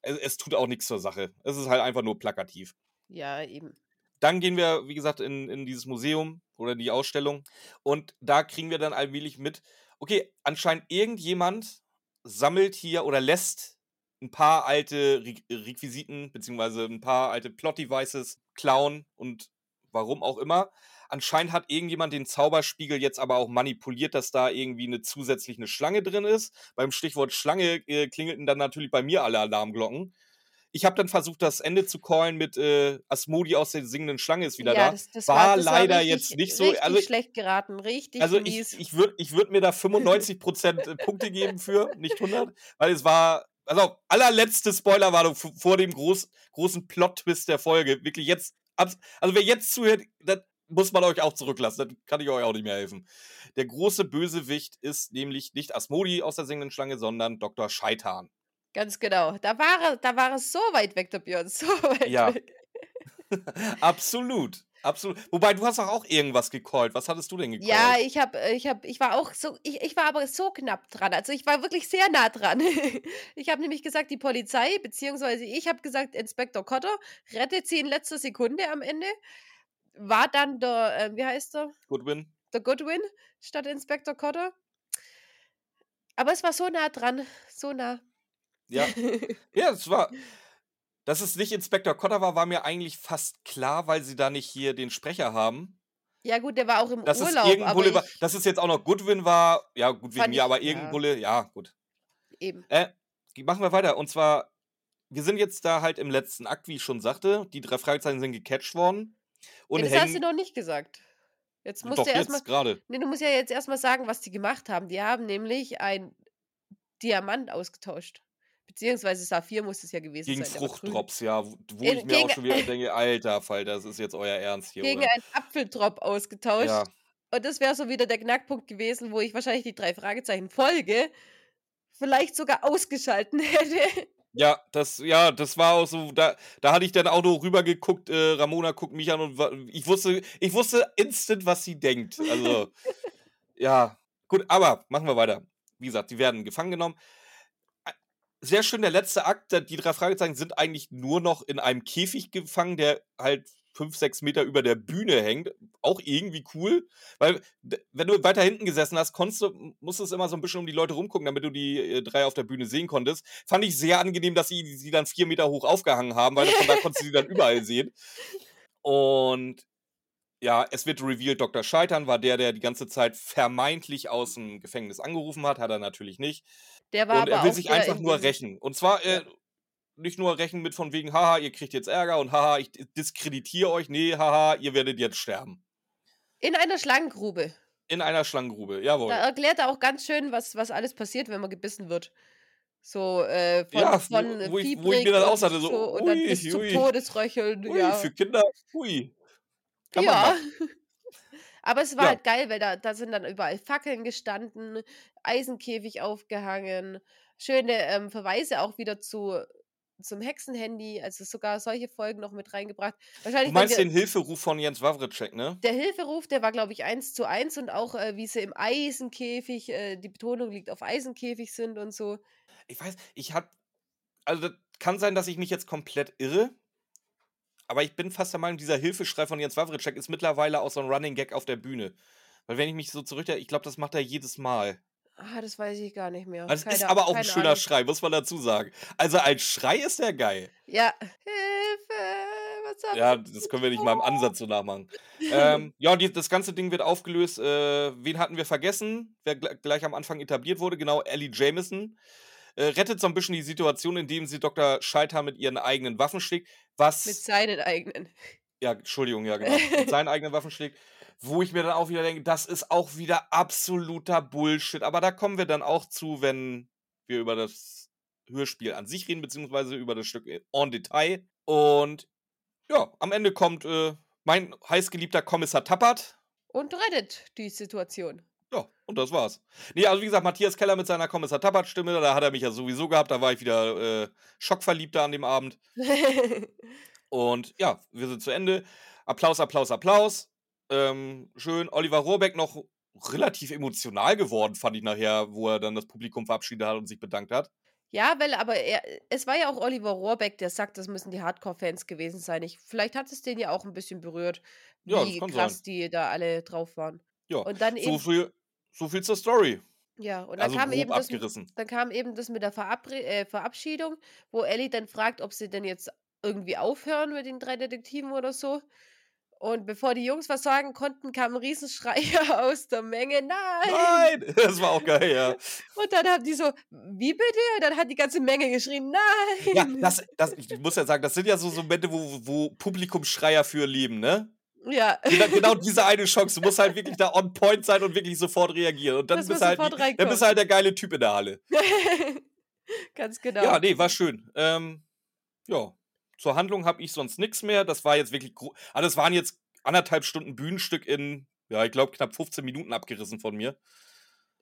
[SPEAKER 2] es es tut auch nix zur Sache. Es ist halt einfach nur plakativ.
[SPEAKER 1] Ja, eben.
[SPEAKER 2] Dann gehen wir, wie gesagt, in in dieses Museum oder die Ausstellung und da kriegen wir dann allmählich mit, okay, anscheinend irgendjemand sammelt hier oder lässt ein paar alte Re Requisiten beziehungsweise ein paar alte Plot-Devices klauen und warum auch immer. Anscheinend hat irgendjemand den Zauberspiegel jetzt aber auch manipuliert, dass da irgendwie eine zusätzliche Schlange drin ist. Beim Stichwort Schlange, äh, klingelten dann natürlich bei mir alle Alarmglocken. Ich habe dann versucht, das Ende zu callen mit, äh, Asmodi aus der singenden Schlange ist wieder
[SPEAKER 1] Ja,
[SPEAKER 2] da.
[SPEAKER 1] das das
[SPEAKER 2] War
[SPEAKER 1] war das war
[SPEAKER 2] leider
[SPEAKER 1] richtig
[SPEAKER 2] jetzt nicht so
[SPEAKER 1] richtig
[SPEAKER 2] also
[SPEAKER 1] schlecht geraten, richtig
[SPEAKER 2] also, ich
[SPEAKER 1] mies.
[SPEAKER 2] ich würde ich würde mir da *laughs* 95% äh, Punkte geben für, nicht 100, weil es war auf, allerletzte Spoilerwarnung vor dem groß großen Plot-Twist der Folge. Wirklich jetzt also, wer jetzt zuhört, dann muss man euch auch zurücklassen, dann kann ich euch auch nicht mehr helfen. Der große Bösewicht ist nämlich nicht Asmodi aus der singenden Schlange, sondern Dr. Scheitan.
[SPEAKER 1] Ganz genau. Da war er da war so weit weg, der Björn, *laughs* so weit
[SPEAKER 2] Ja.
[SPEAKER 1] weg. *laughs*
[SPEAKER 2] Absolut, absolut. Wobei, du hast doch auch irgendwas gecallt. Was hattest du denn
[SPEAKER 1] Ja,
[SPEAKER 2] gecallt?
[SPEAKER 1] ich habe äh, ich habe ich war auch so ich ich war aber so knapp dran. Also, ich war wirklich sehr nah dran. *laughs* Ich habe nämlich gesagt, die Polizei beziehungsweise ich habe gesagt, Inspektor Kotter rettet sie in letzter Sekunde am Ende. War dann der, äh, wie heißt er?
[SPEAKER 2] Goodwin?
[SPEAKER 1] Der Goodwin statt Inspektor Kotter. Aber es war so nah dran, so nah.
[SPEAKER 2] Ja. *laughs* Ja, es war dass es nicht Inspektor Kotter war, war mir eigentlich fast klar, weil sie da nicht hier den Sprecher haben.
[SPEAKER 1] Ja gut, der war auch im
[SPEAKER 2] Dass es
[SPEAKER 1] Urlaub,
[SPEAKER 2] 'n
[SPEAKER 1] aber ich
[SPEAKER 2] dass es jetzt auch noch Goodwin war, ja, gut wegen mir, aber
[SPEAKER 1] ja.
[SPEAKER 2] Ja, gut.
[SPEAKER 1] Eben.
[SPEAKER 2] Äh, machen wir weiter. Und zwar, wir sind jetzt da halt im letzten Akt, wie ich schon sagte. Die 3 Fragezeichen sind gecatcht worden und
[SPEAKER 1] Ja, das hast du noch nicht gesagt. Jetzt musst
[SPEAKER 2] Doch,
[SPEAKER 1] du erst mal
[SPEAKER 2] jetzt grade.
[SPEAKER 1] ne, du musst ja jetzt erst mal sagen, was die gemacht haben. Die haben nämlich ein Diamant ausgetauscht. Beziehungsweise Saphir muss es ja gewesen
[SPEAKER 2] Gegen
[SPEAKER 1] sein, grün.
[SPEAKER 2] Fruchtdrops, ja, wo
[SPEAKER 1] In
[SPEAKER 2] ich mir auch
[SPEAKER 1] gegen
[SPEAKER 2] schon wieder denke: „Alter Falter, das ist jetzt euer Ernst hier,
[SPEAKER 1] gegen
[SPEAKER 2] oder?“
[SPEAKER 1] einen Apfeldrop ausgetauscht.
[SPEAKER 2] Ja.
[SPEAKER 1] Und das wäre so wieder der Knackpunkt gewesen, wo ich wahrscheinlich die 3 Fragezeichen Folge vielleicht sogar ausgeschalten *laughs* hätte.
[SPEAKER 2] Ja, das ja, das war auch so da da hatte ich dann auch nur rüber geguckt, äh, Ramona guckt mich an und ich wusste ich wusste instant, was sie denkt. Also, *laughs* ja, gut, aber machen wir weiter. Wie gesagt, die werden gefangen genommen. Sehr schön der letzte Akt, die 3 Fragezeichen sind eigentlich nur noch in einem Käfig gefangen, der halt 5, 6 Meter über der Bühne hängt. Auch irgendwie cool, weil wenn du weiter hinten gesessen hast, konntest du musstest immer so 'n bisschen um die Leute rumgucken, damit du die, äh, 3 auf der Bühne sehen konntest. Fand ich sehr angenehm, dass sie sie dann 4 Meter hoch aufgehangen haben, weil von da konntest du sie dann überall sehen. Und ja, es wird revealed, Dr. Scheitern war der, der die ganze Zeit vermeintlich aus'm Gefängnis angerufen hat, hat er natürlich nicht.
[SPEAKER 1] Der war
[SPEAKER 2] Und er will sich einfach
[SPEAKER 1] in
[SPEAKER 2] nur rächen. Und zwar,
[SPEAKER 1] ja.
[SPEAKER 2] äh, nicht nur rächen mit von wegen: „Haha, ihr kriegt jetzt Ärger“ und „Haha, ich diskreditiere euch.“ Ne, „Haha, ihr werdet jetzt sterben.“
[SPEAKER 1] In einer Schlangengrube.
[SPEAKER 2] In einer Schlangengrube,
[SPEAKER 1] Da
[SPEAKER 2] jawohl.
[SPEAKER 1] erklärt er auch ganz schön, was was alles passiert, wenn man gebissen wird. So, äh, von
[SPEAKER 2] Ja,
[SPEAKER 1] von,
[SPEAKER 2] wo ich wo ich mir dann auch sagte so:
[SPEAKER 1] so und dann
[SPEAKER 2] „Ui,
[SPEAKER 1] bis zum
[SPEAKER 2] ui.
[SPEAKER 1] Todesröcheln,
[SPEAKER 2] Ui,
[SPEAKER 1] ja.
[SPEAKER 2] für Kinder, ui.“ Kann
[SPEAKER 1] Ja. *laughs* Aber es war
[SPEAKER 2] Ja.
[SPEAKER 1] halt geil, weil da da sind dann überall Fackeln gestanden, Eisenkäfig aufgehangen, schöne, ähm, Verweise auch wieder zu zum Hexenhandy, also sogar solche Folgen noch mit reingebracht.
[SPEAKER 2] Du
[SPEAKER 1] Wahrscheinlich, wenn
[SPEAKER 2] meinst
[SPEAKER 1] wir
[SPEAKER 2] den Hilferuf von Jens Wawrczeck, ne?
[SPEAKER 1] Der Hilferuf, der war, glaube ich, 1:1 und auch, äh, wie sie im Eisenkäfig äh, die Betonung liegt auf Eisenkäfig sind und so.
[SPEAKER 2] Ich weiß ich habe also, das kann sein, dass ich mich jetzt komplett irre, aber ich bin fast der Meinung, dieser Hilfeschrei von Jens Wawrczeck ist mittlerweile auch so 'n Running Gag auf der Bühne. Weil wenn ich mich so zurückeri ich glaube, das macht er jedes Mal.
[SPEAKER 1] Ah, das weiß ich gar nicht mehr.
[SPEAKER 2] Ist
[SPEAKER 1] Keine A
[SPEAKER 2] aber auch 'n
[SPEAKER 1] keine
[SPEAKER 2] schöner
[SPEAKER 1] Ahnung.
[SPEAKER 2] Schrei, muss man dazu sagen. Also, als Schrei ist der geil.
[SPEAKER 1] Ja. Hilfe, was haben
[SPEAKER 2] Ja, das können wir nicht mal im? Ansatz so nachmachen. Ähm, ja, die das ganze Ding wird aufgelöst. Äh, wen hatten wir vergessen, wer gl gleich am Anfang etabliert wurde? Genau, Ellie Jamieson. Äh, rettet so 'n bisschen die Situation, indem sie Dr. Scheiter mit ihren eigenen Waffen schlägt,
[SPEAKER 1] Mit
[SPEAKER 2] was
[SPEAKER 1] seinen eigenen.
[SPEAKER 2] ja, Entschuldigung, ja genau, mit *laughs* seinen eigenen Waffen schlägt, wo ich mir dann auch wieder denke, das ist auch wieder absoluter Bullshit. Aber da kommen wir dann auch zu, wenn wir über das Hörspiel an sich reden, beziehungsweise über das Stück, äh, en Detail. Und ja, am Ende kommt, äh, mein heißgeliebter Kommissar Tappert.
[SPEAKER 1] Und rettet die Situation.
[SPEAKER 2] Ja, und das war's. Ne, also wie gesagt, Matthias Keller mit seiner Kommissar Tappert-Stimme, da hat er mich ja sowieso gehabt, da war ich wieder, äh, schockverliebt da an dem Abend. *laughs* Und ja, wir sind zu Ende. Applaus, Applaus, Applaus. Ähm, schön. Oliver Rohrbeck noch relativ emotional geworden, fand ich nachher, wo er dann das Publikum verabschiedet hat und sich bedankt hat.
[SPEAKER 1] Ja, weil aber er es war ja auch Oliver Rohrbeck, der sagt, das müssen die Hardcore-Fans gewesen sein. Ich vielleicht hat es den ja auch 'n bisschen berührt,
[SPEAKER 2] Ja,
[SPEAKER 1] wie
[SPEAKER 2] kann
[SPEAKER 1] krass
[SPEAKER 2] sein.
[SPEAKER 1] die da alle drauf waren.
[SPEAKER 2] Ja,
[SPEAKER 1] Und dann
[SPEAKER 2] so
[SPEAKER 1] eben
[SPEAKER 2] viel so viel zur Story.
[SPEAKER 1] Ja, und dann
[SPEAKER 2] Also,
[SPEAKER 1] kam eben das
[SPEAKER 2] abgerissen.
[SPEAKER 1] dann kam eben das mit der Verabre äh, Verabschiedung, wo Ellie dann fragt, ob sie denn jetzt irgendwie aufhören mit den 3 Detektiven oder so. Und bevor die Jungs was sagen konnten, kam 'n Riesenschrei *laughs* aus der Menge: „Nein!“
[SPEAKER 2] Nein! *laughs* Das war auch geil, ja. *laughs*
[SPEAKER 1] Und dann haben die so: „Wie bitte?“ Und dann hat die ganze Menge geschrien:
[SPEAKER 2] Ja,
[SPEAKER 1] „Nein!“
[SPEAKER 2] das das ich muss ja sagen, das sind ja so so Momente, wo wo Publikumsschreier für leben, ne?
[SPEAKER 1] Ja.
[SPEAKER 2] Gena genau diese eine Chance. Du musst halt wirklich da on point sein und wirklich sofort reagieren. Und dann
[SPEAKER 1] Dass
[SPEAKER 2] bist du halt die dann bist du halt der geile Typ in der Halle. *laughs*
[SPEAKER 1] Ganz
[SPEAKER 2] Ja,
[SPEAKER 1] genau.
[SPEAKER 2] ne, war schön. Ähm, ja, zur Handlung habe ich sonst nix mehr. Das war jetzt wirklich ah, das waren jetzt 1 1/2 Stunden Bühnenstück in, ja, ich glaube, knapp 15 Minuten abgerissen von mir.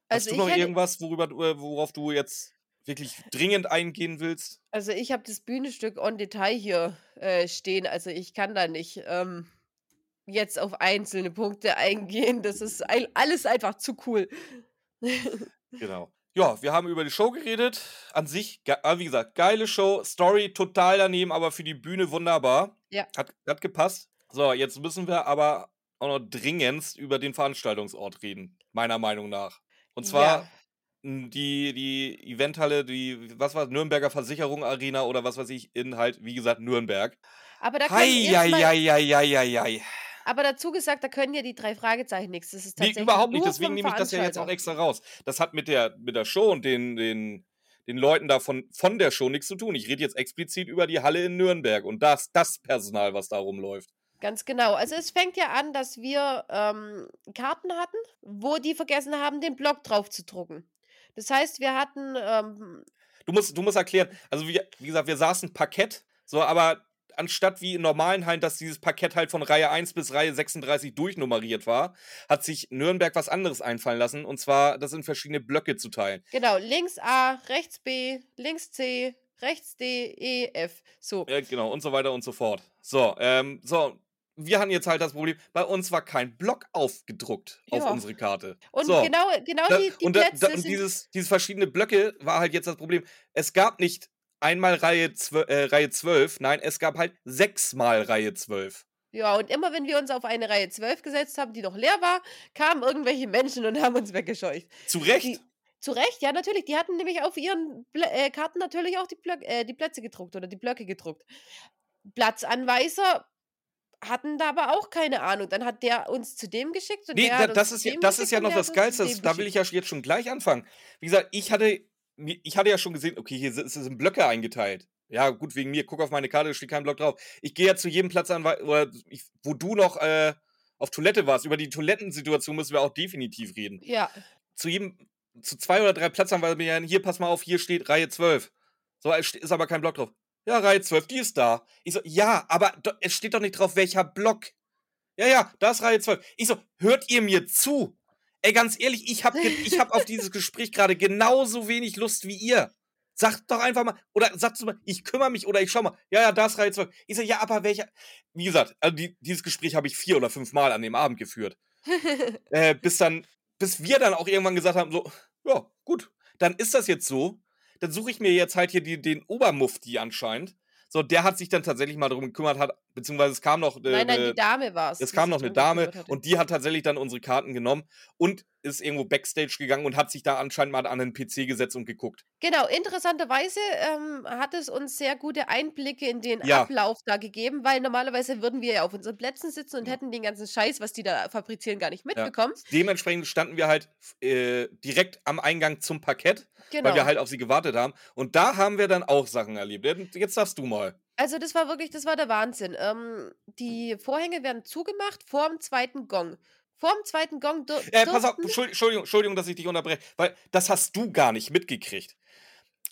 [SPEAKER 2] Hast
[SPEAKER 1] Also,
[SPEAKER 2] du
[SPEAKER 1] ich
[SPEAKER 2] noch
[SPEAKER 1] hätte
[SPEAKER 2] irgendwas, worüber du äh, worauf du jetzt wirklich dringend eingehen willst?
[SPEAKER 1] Also, ich habe das Bühnenstück en Detail hier, äh, stehen. Also, ich kann da nicht, ähm, jetzt auf einzelne Punkte eingehen. Das ist alles einfach zu cool.
[SPEAKER 2] Genau. Ja, wir haben über die Show geredet. An sich, ah, wie gesagt, geile Show, Story total daneben, aber für die Bühne wunderbar.
[SPEAKER 1] Ja.
[SPEAKER 2] Hat hat gepasst. So, jetzt müssen wir aber auch noch dringendst über den Veranstaltungsort reden, meiner Meinung nach. Und zwar,
[SPEAKER 1] Ja.
[SPEAKER 2] die die Eventhalle, die was war's, Nürnberger Versicherung Arena oder was weiß ich, in halt, wie gesagt, Nürnberg.
[SPEAKER 1] Aber da können
[SPEAKER 2] Hei,
[SPEAKER 1] aber dazu gesagt, da können ja die 3 Fragezeichen nix. Das ist tatsächlich
[SPEAKER 2] überhaupt nicht, deswegen nehme ich das ja jetzt auch extra raus. Das hat mit der mit der Show und den den den Leuten da von der Show nix zu tun. Ich rede jetzt explizit über die Halle in Nürnberg und das das Personal, was da rumläuft.
[SPEAKER 1] Ganz genau. Also, es fängt ja an, dass wir, ähm, Karten hatten, wo die vergessen haben, den Block draufzudrucken. Das heißt, wir hatten, ähm
[SPEAKER 2] Du musst du musst erklären, also, wir wie gesagt, wir saßen Parkett, so, aber anstatt wie in normalen Hallen, dass dieses Parkett halt von Reihe 1 bis Reihe 36 durchnummeriert war, hat sich Nürnberg was anderes einfallen lassen, und zwar das in verschiedene Blöcke zu teilen.
[SPEAKER 1] Genau, links A, rechts B, links C, rechts D, E, F. So.
[SPEAKER 2] Ja, genau, und so weiter und so fort. So, ähm, so, wir hatten jetzt halt das Problem, bei uns war kein Block aufgedruckt auf
[SPEAKER 1] Ja.
[SPEAKER 2] unsere Karte.
[SPEAKER 1] Und
[SPEAKER 2] So.
[SPEAKER 1] genau genau
[SPEAKER 2] Da
[SPEAKER 1] die die
[SPEAKER 2] und da
[SPEAKER 1] Plätze
[SPEAKER 2] da und dieses dieses verschiedene Blöcke war halt jetzt das Problem. Es gab nicht einmal Reihe zw äh, Reihe 12, nein, es gab halt sechsmal Reihe 12.
[SPEAKER 1] Ja, und immer wenn wir uns auf eine Reihe 12 gesetzt haben, die noch leer war, kamen irgendwelche Menschen und haben uns weggescheucht.
[SPEAKER 2] Zu Recht.
[SPEAKER 1] Die zu Recht, ja, natürlich. Die hatten nämlich auf ihren Blö äh, Karten natürlich auch die äh, die Plätze gedruckt oder die Blöcke gedruckt. Platzanweiser hatten da aber auch keine Ahnung. Dann hat der uns zu dem geschickt und
[SPEAKER 2] Ne,
[SPEAKER 1] der
[SPEAKER 2] da das ist ja das ist ja noch das Geilste. Da will ich ja jetzt schon gleich anfangen. Wie gesagt, ich hatte ich hatte ja schon gesehen, okay, hier si sind Blöcke eingeteilt. Ja, gut, wegen mir. Gucke auf meine Karte, da steht kein Block drauf. Ich gehe ja zu jedem oder ich wo du noch, äh, auf Toilette warst. Über die Toilettensituation müssen wir auch definitiv reden.
[SPEAKER 1] Ja.
[SPEAKER 2] Zu jedem zu 2 oder 3 Platzanweisern: „Hier, pass mal auf, hier steht Reihe 12.“ So, ist aber kein Block drauf. „Ja, Reihe 12, die ist da.“ Ich so: „Ja, aber es steht doch nicht drauf, welcher Block.“ „Ja, ja, da ist Reihe 12.“ Ich so: „Hört ihr mir zu? Ey, ganz ehrlich, ich habe ich habe auf dieses Gespräch grade genauso wenig Lust wie ihr. Sagt doch einfach mal oder sagt mal: „Ich kümmere mich“ oder „Ich schau mal. Ja, ja, da ist Reihe 12.“ Ich so: „Ja, aber welcher“ Wie gesagt, also, die dieses Gespräch habe ich 4 oder 5 Mal an dem Abend geführt. *laughs* Äh, bis dann bis wir dann auch irgendwann gesagt haben, so: „Ja, gut, dann ist das jetzt so. Dann suche ich mir jetzt halt hier die den Obermufti anscheinend.“ So, der hat sich dann tatsächlich mal drum gekümmert, hat beziehungsweise es kam noch, äh,
[SPEAKER 1] Nein, nein,
[SPEAKER 2] äh
[SPEAKER 1] die Dame war's,
[SPEAKER 2] es
[SPEAKER 1] die
[SPEAKER 2] kam noch 'ne
[SPEAKER 1] drum
[SPEAKER 2] Dame und die hat tatsächlich dann unsere Karten genommen und ist irgendwo Backstage gegangen und hat sich da anscheinend mal an 'nen PC gesetzt und geguckt.
[SPEAKER 1] Genau, interessanterweise, ähm, hat es uns sehr gute Einblicke in den
[SPEAKER 2] Ja.
[SPEAKER 1] Ablauf da gegeben, weil normalerweise würden wir ja auf unseren Plätzen sitzen und
[SPEAKER 2] Ja.
[SPEAKER 1] hätten den ganzen Scheiß, was die da fabrizieren, gar nicht
[SPEAKER 2] Ja.
[SPEAKER 1] mitbekommen.
[SPEAKER 2] Dementsprechend standen wir halt äh, direkt am Eingang zum Parkett, weil
[SPEAKER 1] Genau.
[SPEAKER 2] wir halt auf sie gewartet haben. Und da haben wir dann auch Sachen erlebt. Jet jetzt darfst du mal.
[SPEAKER 1] Also, das war wirklich das war der Wahnsinn. Ähm, die Vorhänge werden zugemacht vorm 2. Gong. Vorm 2. Gong dur
[SPEAKER 2] Äh, pass auf, Entschuldigung Entschuldigung, dass ich dich unterbreche, weil das hast du gar nicht mitgekriegt.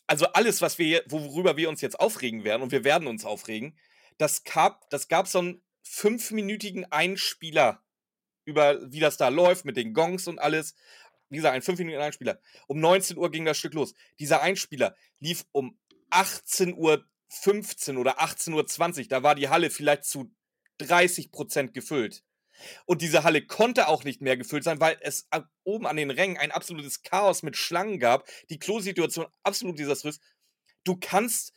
[SPEAKER 2] Also, alles, was wir worüber wir uns jetzt aufregen werden und wir werden uns aufregen, das gab das gab so 'n fünfminütigen Einspieler über wie das da läuft mit den Gongs und alles. Wie gesagt, ein fünfminütigen Einspieler. Um 19:00 ging das Stück los. Dieser Einspieler lief um 18:15 oder 18:20. Da war die Halle vielleicht zu 30 % gefüllt. Und diese Halle konnte auch nicht mehr gefüllt sein, weil es oben an den Rängen ein absolutes Chaos mit Schlangen gab, die Klosituation absolut desaströs. Du kannst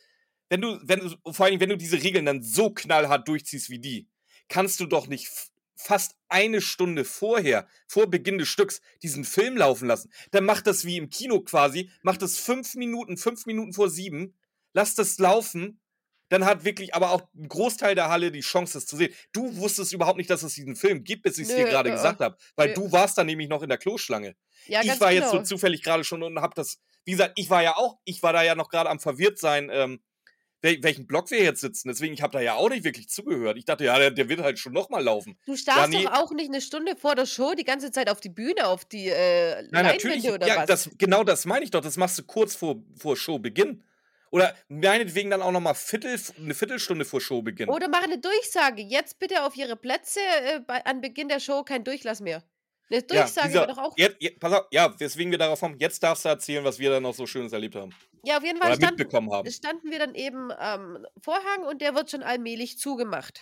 [SPEAKER 2] wenn du wenn du vor Dingen, wenn du diese Regeln dann so knallhart durchziehst wie die, kannst du doch nicht fast eine Stunde vorher, vor Beginn des Stücks, diesen Film laufen lassen. Dann macht das wie im Kino quasi, macht das fünf Minuten, fünf Minuten vor sieben, lasst das laufen, dann hat wirklich aber auch ein Großteil der Halle die Chance, das zu sehen. Du wusstest überhaupt nicht, dass es diesen Film gibt, bis ich es dir gerade
[SPEAKER 1] äh,
[SPEAKER 2] gesagt habe, weil
[SPEAKER 1] nö.
[SPEAKER 2] du warst dann nämlich noch in der Kloschlange.
[SPEAKER 1] Ja,
[SPEAKER 2] ich war
[SPEAKER 1] genau.
[SPEAKER 2] jetzt so zufällig gerade schon und hab das, wie gesagt, ich war ja auch, ich war da ja noch gerade am verwirrt sein, ähm, wel welchen Block wir jetzt sitzen. Deswegen, ich habe da ja auch nicht wirklich zugehört. Ich dachte, ja, der, der wird halt schon nochmal laufen.
[SPEAKER 1] Du starrst
[SPEAKER 2] nee.
[SPEAKER 1] doch auch nicht eine Stunde vor der Show die ganze Zeit auf die Bühne, auf die äh,
[SPEAKER 2] Nein, natürlich,
[SPEAKER 1] Leinwände oder
[SPEAKER 2] ja,
[SPEAKER 1] was?
[SPEAKER 2] das, genau das meine ich doch. Das machst du kurz vor, vor Showbeginn. Oder meinetwegen dann auch nochmal Viertel, eine Viertelstunde vor Showbeginn.
[SPEAKER 1] Oder mach eine Durchsage. Jetzt bitte auf Ihre Plätze äh, bei, an Beginn der Show kein Durchlass mehr. Eine Durchsage
[SPEAKER 2] dieser-
[SPEAKER 1] wäre doch auch.
[SPEAKER 2] Jetzt, jetzt, pass auf, ja, weswegen wir darauf kommen, jetzt darfst du erzählen, was wir da noch so Schönes erlebt haben.
[SPEAKER 1] Ja, auf jeden Fall
[SPEAKER 2] Oder
[SPEAKER 1] stand,
[SPEAKER 2] mitbekommen haben.
[SPEAKER 1] standen wir dann eben am Vorhang und der wird schon allmählich zugemacht.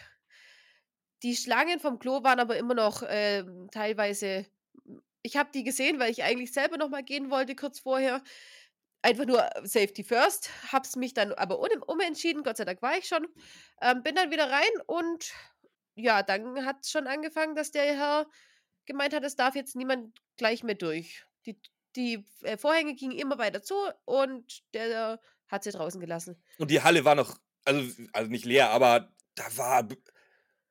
[SPEAKER 1] Die Schlangen vom Klo waren aber immer noch ähm, teilweise. Ich habe die gesehen, weil ich eigentlich selber noch mal gehen wollte kurz vorher. Einfach nur äh, Safety First. Hab's mich dann aber umentschieden. Gott sei Dank war ich schon. Ähm, bin dann wieder rein und ja, dann hat schon angefangen, dass der Herr gemeint hat, es darf jetzt niemand gleich mehr durch. Die, die äh, Vorhänge gingen immer weiter zu und der hat sie draußen gelassen.
[SPEAKER 2] Und die Halle war noch, also, also nicht leer, aber da war be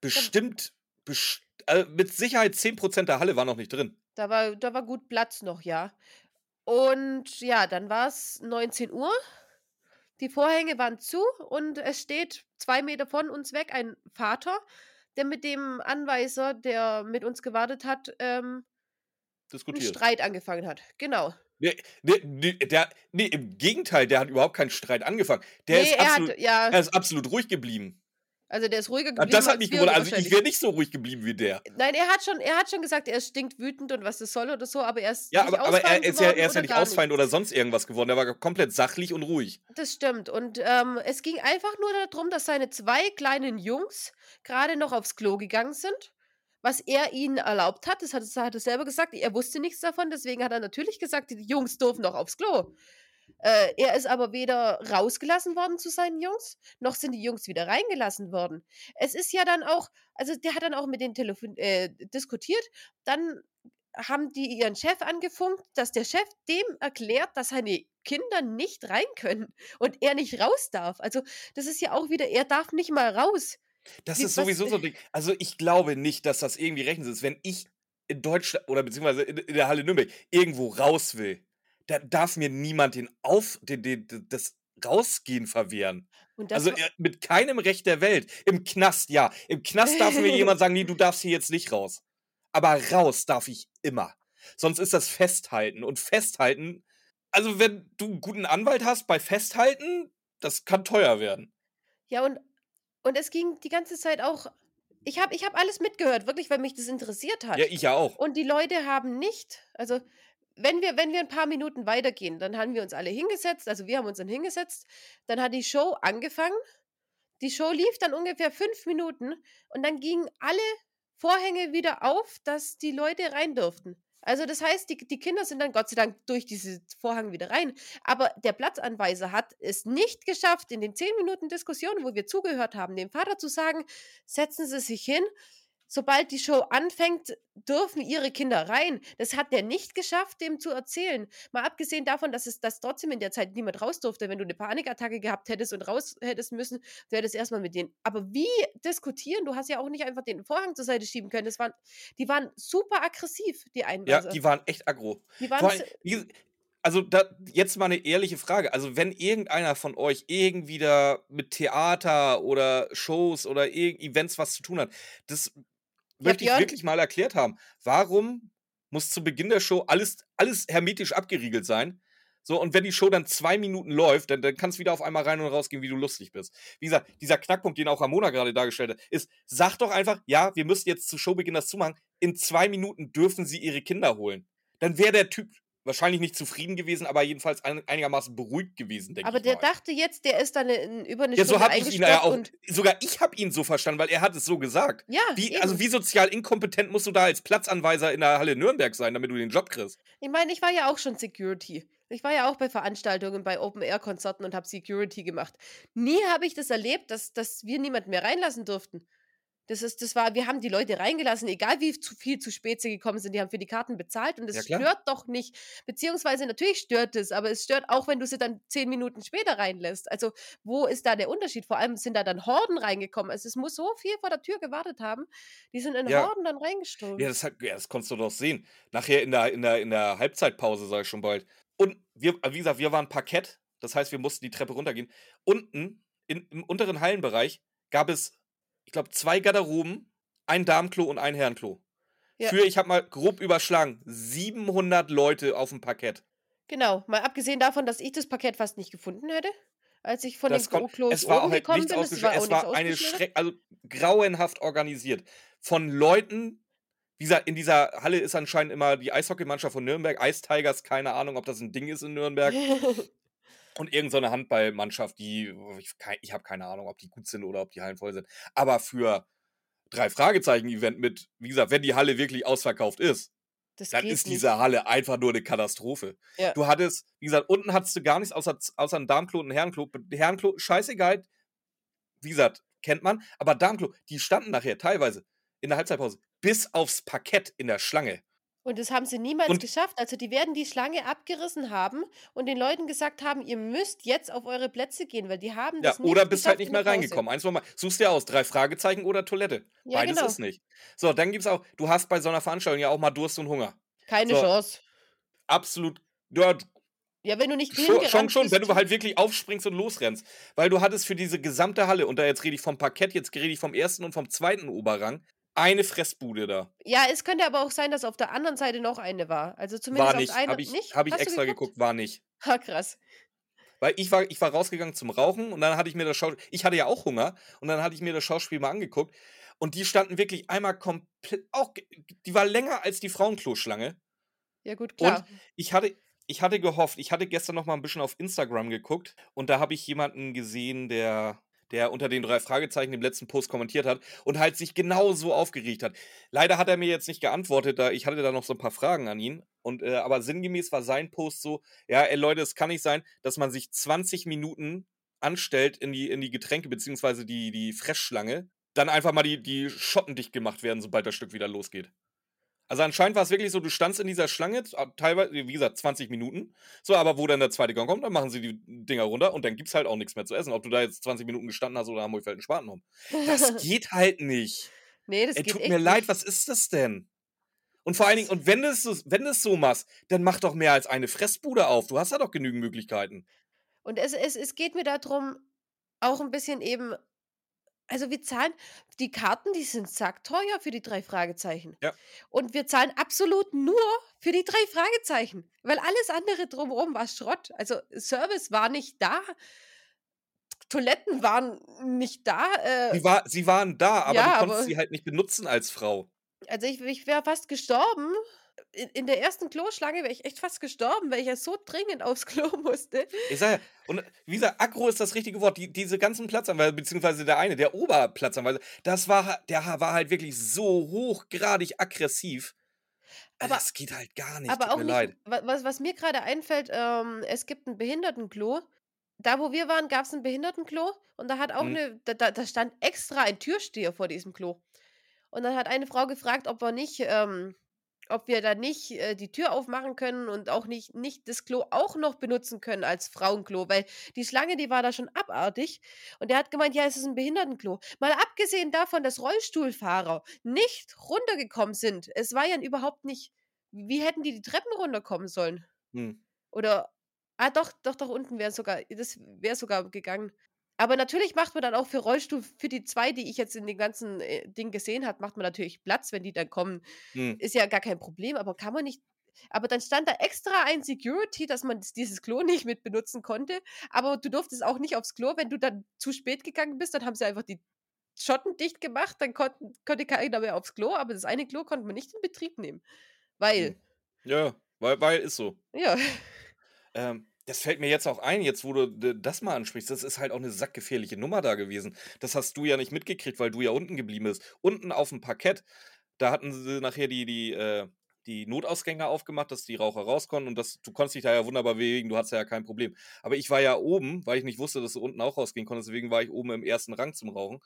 [SPEAKER 2] bestimmt, best also mit Sicherheit 10% der Halle war noch nicht drin.
[SPEAKER 1] Da war, da war gut Platz noch, ja. Und ja, dann war es 19 Uhr. Die Vorhänge waren zu und es steht zwei Meter von uns weg ein Vater, der mit dem Anweiser, der mit uns gewartet hat, ähm, einen. Streit angefangen hat. Genau.
[SPEAKER 2] Nee, nee, der, nee, im Gegenteil, der hat überhaupt keinen Streit angefangen. Der
[SPEAKER 1] nee,
[SPEAKER 2] ist absolut,
[SPEAKER 1] hat, ja,
[SPEAKER 2] er ist absolut ruhig geblieben.
[SPEAKER 1] Also der ist ruhiger
[SPEAKER 2] Ah,
[SPEAKER 1] geblieben.
[SPEAKER 2] Das hat mich gewundert. Also ich wäre nicht so ruhig geblieben wie der.
[SPEAKER 1] Nein, er hat schon, er hat schon gesagt, er stinkt wütend und was das soll oder so, aber er ist
[SPEAKER 2] Ja,
[SPEAKER 1] nicht
[SPEAKER 2] aber, aber er ist ja, er ist ja
[SPEAKER 1] oder
[SPEAKER 2] nicht ausfallend oder sonst irgendwas geworden. Der war komplett sachlich und ruhig.
[SPEAKER 1] Das stimmt. Und ähm, es ging einfach nur darum, dass seine zwei kleinen Jungs gerade noch aufs Klo gegangen sind, was er ihnen erlaubt hat. Das hat, das hat er selber gesagt. Er wusste nichts davon, deswegen hat er natürlich gesagt, die Jungs dürfen noch aufs Klo. Äh, er ist aber weder rausgelassen worden zu seinen Jungs, noch sind die Jungs wieder reingelassen worden. Es ist ja dann auch, also der hat dann auch mit denen telefon äh, diskutiert. Dann haben die ihren Chef angefunkt, dass der Chef dem erklärt, dass seine Kinder nicht rein können *laughs* und er nicht raus darf. Also das ist ja auch wieder, er darf nicht mal raus.
[SPEAKER 2] Das
[SPEAKER 1] Wie-
[SPEAKER 2] ist
[SPEAKER 1] was-
[SPEAKER 2] sowieso so ein Ding. Also ich glaube nicht, dass das irgendwie rechtens ist. Wenn ich in Deutschland oder beziehungsweise in, in der Halle Nürnberg irgendwo raus will, dann darf mir niemand den Auf, den, den, den, das Rausgehen verwehren. Also äh, mit keinem Recht der Welt. Im Knast, ja. Im Knast darf mir jemand sagen, nee, du *laughs* darfst hier jetzt nicht raus. Aber raus darf ich immer. Sonst ist das Festhalten. Und Festhalten, also wenn du einen guten Anwalt hast bei Festhalten, das kann teuer werden.
[SPEAKER 1] ja, und, und es ging die ganze Zeit auch. Ich habe ich hab alles mitgehört, wirklich, weil mich das interessiert hat.
[SPEAKER 2] Ja, ich ja auch.
[SPEAKER 1] Und die Leute haben nicht, also wenn wir, wenn wir ein paar Minuten weitergehen, dann haben wir uns alle hingesetzt, also wir haben uns dann hingesetzt, dann hat die Show angefangen. Die Show lief dann ungefähr fünf Minuten und dann gingen alle Vorhänge wieder auf, dass die Leute rein durften. Also das heißt, die, die Kinder sind dann Gott sei Dank durch diese Vorhang wieder rein. Aber der Platzanweiser hat es nicht geschafft, in den zehn Minuten Diskussion, wo wir zugehört haben, dem Vater zu sagen, setzen Sie sich hin, sobald die Show anfängt, dürfen ihre Kinder rein. Das hat der nicht geschafft, dem zu erzählen. Mal abgesehen davon, dass es dass trotzdem in der Zeit niemand raus durfte. Wenn du eine Panikattacke gehabt hättest und raus hättest müssen, du hättest erstmal mit denen. Aber wie diskutieren? Du hast ja auch nicht einfach den Vorhang zur Seite schieben können. Das waren, die waren super aggressiv, die
[SPEAKER 2] Ja,
[SPEAKER 1] Einweiser.
[SPEAKER 2] die waren echt aggro.
[SPEAKER 1] die waren
[SPEAKER 2] allem, also da, jetzt mal eine ehrliche Frage. Also wenn irgendeiner von euch irgendwie da mit Theater oder Shows oder Events was zu tun hat, das möchte ich
[SPEAKER 1] Björn-
[SPEAKER 2] wirklich mal erklärt haben. Warum muss zu Beginn der Show alles, alles hermetisch abgeriegelt sein? So, und wenn die Show dann zwei Minuten läuft, dann, dann kannst du wieder auf einmal rein und rausgehen, wie du lustig bist. Wie gesagt, dieser Knackpunkt, den auch Ramona gerade dargestellt hat, ist, sag doch einfach, ja, wir müssen jetzt zu Showbeginn das zumachen. In zwei Minuten dürfen sie ihre Kinder holen. Dann wäre der Typ wahrscheinlich nicht zufrieden gewesen, aber jedenfalls ein, einigermaßen beruhigt gewesen, denke
[SPEAKER 1] aber
[SPEAKER 2] ich
[SPEAKER 1] der
[SPEAKER 2] mal.
[SPEAKER 1] dachte jetzt, der ist dann in, über eine
[SPEAKER 2] ja, so
[SPEAKER 1] Stunde
[SPEAKER 2] habe ich ihn ja auch. Sogar ich habe ihn so verstanden, weil er hat es so gesagt.
[SPEAKER 1] ja,
[SPEAKER 2] Wie, also wie sozial inkompetent musst du da als Platzanweiser in der Halle Nürnberg sein, damit du den Job kriegst?
[SPEAKER 1] Ich meine, ich war ja auch schon Security. Ich war ja auch bei Veranstaltungen, bei Open-Air-Konzerten und habe Security gemacht. Nie habe ich das erlebt, dass, dass wir niemanden mehr reinlassen durften. Das ist das war wir haben die Leute reingelassen, egal wie zu viel zu spät sie gekommen sind, die haben für die Karten bezahlt und
[SPEAKER 2] Ja
[SPEAKER 1] es
[SPEAKER 2] klar.
[SPEAKER 1] stört doch nicht. Beziehungsweise natürlich stört es, aber es stört auch, wenn du sie dann 10 Minuten später reinlässt. Also, wo ist da der Unterschied? Vor allem sind da dann Horden reingekommen. Also, es muss so viel vor der Tür gewartet haben. Die sind in
[SPEAKER 2] Ja.
[SPEAKER 1] Horden dann
[SPEAKER 2] Ja,
[SPEAKER 1] reingeströmt.
[SPEAKER 2] das ja, das konntest du doch sehen. Nachher in der in der in der Halbzeitpause, sage ich schon bald. Und wir wie gesagt, wir waren Parkett, das heißt, wir mussten die Treppe runtergehen. Unten in im unteren Hallenbereich gab es, ich glaube, 2 Garderoben, ein Damenklo und ein Herrenklo.
[SPEAKER 1] Ja.
[SPEAKER 2] Für, ich habe mal grob überschlagen, 700 Leute aufm Parkett.
[SPEAKER 1] Genau, mal abgesehen davon, dass ich das Parkett fast nicht gefunden hätte, als ich von
[SPEAKER 2] Das
[SPEAKER 1] den
[SPEAKER 2] kon
[SPEAKER 1] Klo-Klos
[SPEAKER 2] es war
[SPEAKER 1] oben
[SPEAKER 2] halt
[SPEAKER 1] gekommen bin. Es war
[SPEAKER 2] es war eine schreck also grauenhaft organisiert. Von Leuten wie gesagt, in dieser Halle ist anscheinend immer die Eishockeymannschaft von Nürnberg, Ice Tigers, keine Ahnung, ob das 'n Ding ist in Nürnberg. *laughs* Und irgend so Handballmannschaft, die ich habe keine Ahnung, ob die gut sind oder ob die Hallen voll sind. Aber für 3 Fragezeichen-Event mit wie gesagt, wenn die Halle wirklich ausverkauft ist,
[SPEAKER 1] Das
[SPEAKER 2] dann ist
[SPEAKER 1] nicht.
[SPEAKER 2] diese Halle einfach nur 'ne Katastrophe.
[SPEAKER 1] Ja.
[SPEAKER 2] Du hattest wie gesagt, unten hattest du gar nichts außer außer 'n Damenklo und 'n Herrenklo. Herrenklo, scheißegal. Wie gesagt, kennt man, aber Damenklo, die standen nachher teilweise in der Halbzeitpause bis aufs Parkett in der Schlange.
[SPEAKER 1] Und das haben sie niemals
[SPEAKER 2] Und
[SPEAKER 1] geschafft. Also, die werden die Schlange abgerissen haben und den Leuten gesagt haben: „Ihr müsst jetzt auf eure Plätze gehen“, weil die haben
[SPEAKER 2] Ja,
[SPEAKER 1] das
[SPEAKER 2] oder
[SPEAKER 1] nicht
[SPEAKER 2] bist halt nicht mehr reingekommen. Eins von bei suchst dir aus, 3 Fragezeichen oder Toilette.
[SPEAKER 1] Ja,
[SPEAKER 2] Beides
[SPEAKER 1] genau.
[SPEAKER 2] ist nicht. So, dann gibt's auch du hast bei so 'ner Veranstaltung ja auch mal Durst und Hunger.
[SPEAKER 1] Keine
[SPEAKER 2] So.
[SPEAKER 1] Chance.
[SPEAKER 2] Absolut ja,
[SPEAKER 1] Ja, wenn du nicht
[SPEAKER 2] Scho schon,
[SPEAKER 1] hingerannt
[SPEAKER 2] schon, wenn du halt wirklich aufspringst und losrennst. Weil du hattest für diese gesamte Halle, und da jetzt rede ich vom Parkett, jetzt rede ich vom 1. und vom 2. Oberrang, eine Fressbude da.
[SPEAKER 1] Ja, es könnte aber auch sein, dass auf der anderen Seite noch eine war. Also, zumindest
[SPEAKER 2] War
[SPEAKER 1] auf
[SPEAKER 2] nicht.
[SPEAKER 1] einer
[SPEAKER 2] Habe ich
[SPEAKER 1] nicht?
[SPEAKER 2] habe ich
[SPEAKER 1] Hast
[SPEAKER 2] extra
[SPEAKER 1] geguckt?
[SPEAKER 2] geguckt, war nicht. *laughs*
[SPEAKER 1] Ah, krass.
[SPEAKER 2] Weil ich war ich war rausgegangen zum Rauchen und dann hatte ich mir das Schau ich hatte ja auch Hunger und dann hatte ich mir das Schauspiel mal angeguckt und die standen wirklich einmal komplett auch die war länger als die Frauenkloschlange.
[SPEAKER 1] Ja gut,
[SPEAKER 2] Und
[SPEAKER 1] klar.
[SPEAKER 2] ich hatte ich hatte gehofft ich hatte gestern noch mal 'n bisschen auf Instagram geguckt und da habe ich jemanden gesehen, der der unter den 3 Fragezeichen im letzten Post kommentiert hat und halt sich genauso aufgeregt hat. Leider hat er mir jetzt nicht geantwortet, da ich hatte da noch so 'n paar Fragen an ihn und, äh aber sinngemäß war sein Post so: „Ja, ey Leute, es kann nicht sein, dass man sich 20 Minuten anstellt in die in die Getränke beziehungsweise die die Fressschlange, dann einfach mal die die Schotten dicht gemacht werden, sobald das Stück wieder losgeht.“ Also, anscheinend war's wirklich so, du standst in dieser Schlange, a teilwei wie gesagt, 20 Minuten. So, aber wo dann der 2. Gang kommt, dann machen sie die Dinger runter und dann gibt's halt auch nix mehr zu essen. Ob du da jetzt 20 Minuten gestanden hast oder Hamburg fällt 'n Spaten um. Das *laughs* geht halt nicht.
[SPEAKER 1] Ne, das
[SPEAKER 2] Ey,
[SPEAKER 1] geht
[SPEAKER 2] tut mir leid,
[SPEAKER 1] nicht.
[SPEAKER 2] was ist das denn? Und vor allen Dingen und wenn du's so wenn so machst, dann mach doch mehr als eine Fressbude auf. Du hast da doch genügend Möglichkeiten.
[SPEAKER 1] Und es es es geht mir da drum, auch 'n bisschen eben also, wir zahlen die Karten, die sind sackteuer für die 3 Fragezeichen.
[SPEAKER 2] Ja.
[SPEAKER 1] Und wir zahlen absolut nur für die 3 Fragezeichen, weil alles andere drumherum war Schrott. Also, Service war nicht da. Toiletten waren nicht da, äh
[SPEAKER 2] Sie war sie waren da, aber
[SPEAKER 1] Ja,
[SPEAKER 2] du konntest
[SPEAKER 1] aber
[SPEAKER 2] sie halt nicht benutzen als Frau.
[SPEAKER 1] Also, ich ich wäre fast gestorben. In in der ersten Kloschlange wäre ich echt fast gestorben, weil ich ja so dringend aufs Klo *laughs* musste.
[SPEAKER 2] Ich sage ja und wie gesagt, aggro ist das richtige Wort. Die diese ganzen Platzanweisungen beziehungsweise der eine, der Oberplatzanweiser, das war der war halt wirklich so hochgradig aggressiv.
[SPEAKER 1] Aber
[SPEAKER 2] das geht halt gar nicht,
[SPEAKER 1] aber auch nicht
[SPEAKER 2] leid.
[SPEAKER 1] wa was was mir grade einfällt, ähm, es gibt 'n Behindertenklo. Da, wo wir waren, gab's 'n Behindertenklo und da hat auch
[SPEAKER 2] Mhm.
[SPEAKER 1] 'ne da da da stand extra ein Türsteher vor diesem Klo. Und dann hat eine Frau gefragt, ob wir nicht ähm, ob wir da nicht, äh, die Tür aufmachen können und auch nicht nicht das Klo auch noch benutzen können als Frauenklo, weil die Schlange, die war da schon abartig. Und der hat gemeint: „Ja, es ist 'n Behindertenklo.“ Mal abgesehen davon, dass Rollstuhlfahrer nicht runtergekommen sind. Es war ja überhaupt nicht wie hätten die die Treppen runterkommen sollen?
[SPEAKER 2] Mhm.
[SPEAKER 1] Oder ah, doch, doch, doch, unten wäre sogar das wäre sogar gegangen. Aber natürlich macht man dann auch für Rollstuhl für die 2, die ich jetzt in dem ganzen, äh, Ding gesehen habe, macht man natürlich Platz, wenn die dann kommen.
[SPEAKER 2] Mhm.
[SPEAKER 1] Ist ja gar kein Problem, aber kann man nicht aber dann stand da extra ein Security, dass man dieses Klo nicht mit benutzen konnte, aber du durftest auch nicht aufs Klo, wenn du dann zu spät gegangen bist, dann haben sie einfach die Schotten dicht gemacht, dann konnten konnte keiner mehr aufs Klo, aber das eine Klo konnte man nicht in Betrieb nehmen, weil
[SPEAKER 2] Mhm. Ja, weil weil ist so.
[SPEAKER 1] Ja.
[SPEAKER 2] Ähm, das fällt mir jetzt auch ein, jetzt wo du das mal ansprichst. Das ist halt auch 'ne sackgefährliche Nummer da gewesen. Das hast du ja nicht mitgekriegt, weil du ja unten geblieben bist. Unten aufm Parkett, da hatten sie nachher die die, äh die Notausgänge aufgemacht, dass die Raucher raus konnten und das du konntest dich da ja wunderbar bewegen, du hattest ja kein Problem. Aber ich war ja oben, weil ich nicht wusste, dass du unten auch rausgehen konntest, deswegen war ich oben im 1. Rang zum Rauchen.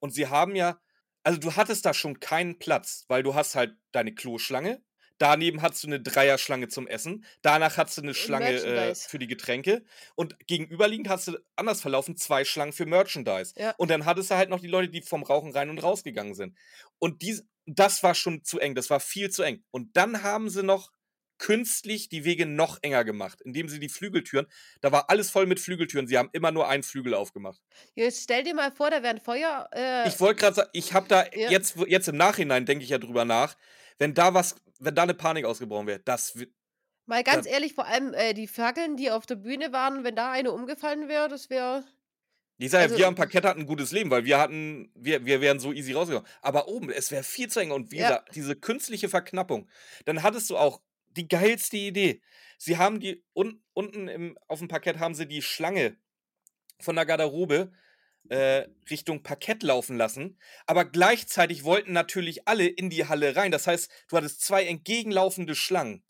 [SPEAKER 2] Und sie haben ja also du hattest da schon keinen Platz, weil du hast halt deine Kloschlange, daneben hattest du eine Dreierschlange zum Essen, danach hattest du eine Schlange äh, für die Getränke und gegenüberliegend hast du anders verlaufen zwei Schlangen für Merchandise.
[SPEAKER 1] Ja.
[SPEAKER 2] Und dann hattest du halt noch die Leute, die vom Rauchen rein und rausgegangen sind. Und dies, das war schon zu eng, das war viel zu eng. Und dann haben sie noch künstlich die Wege noch enger gemacht, indem sie die Flügeltüren, da war alles voll mit Flügeltüren, sie haben immer nur einen Flügel aufgemacht.
[SPEAKER 1] Jetzt stell dir mal vor, da wäre ein Feuer. Äh,
[SPEAKER 2] Ich wollte gerade sagen, ich habe da
[SPEAKER 1] Ja.
[SPEAKER 2] jetzt, jetzt im Nachhinein denke ich ja drüber nach, wenn da was, wenn da eine Panik ausgebrochen wäre, das
[SPEAKER 1] mal ganz
[SPEAKER 2] da-
[SPEAKER 1] ehrlich, vor allem äh, die Fackeln, die auf der Bühne waren, wenn da eine umgefallen wäre, das wäre.
[SPEAKER 2] Ich sage ja,
[SPEAKER 1] Also-
[SPEAKER 2] wir am Parkett hatten ein gutes Leben, weil wir hatten, wir, wir wären so easy rausgekommen. Aber oben, es wäre viel zu eng. Und wie
[SPEAKER 1] Ja.
[SPEAKER 2] diese künstliche Verknappung, dann hattest du auch die geilste Idee. Sie haben die, un, unten im, auf dem Parkett haben sie die Schlange von der Garderobe äh, Richtung Parkett laufen lassen. Aber gleichzeitig wollten natürlich alle in die Halle rein. Das heißt, du hattest zwei entgegenlaufende Schlangen.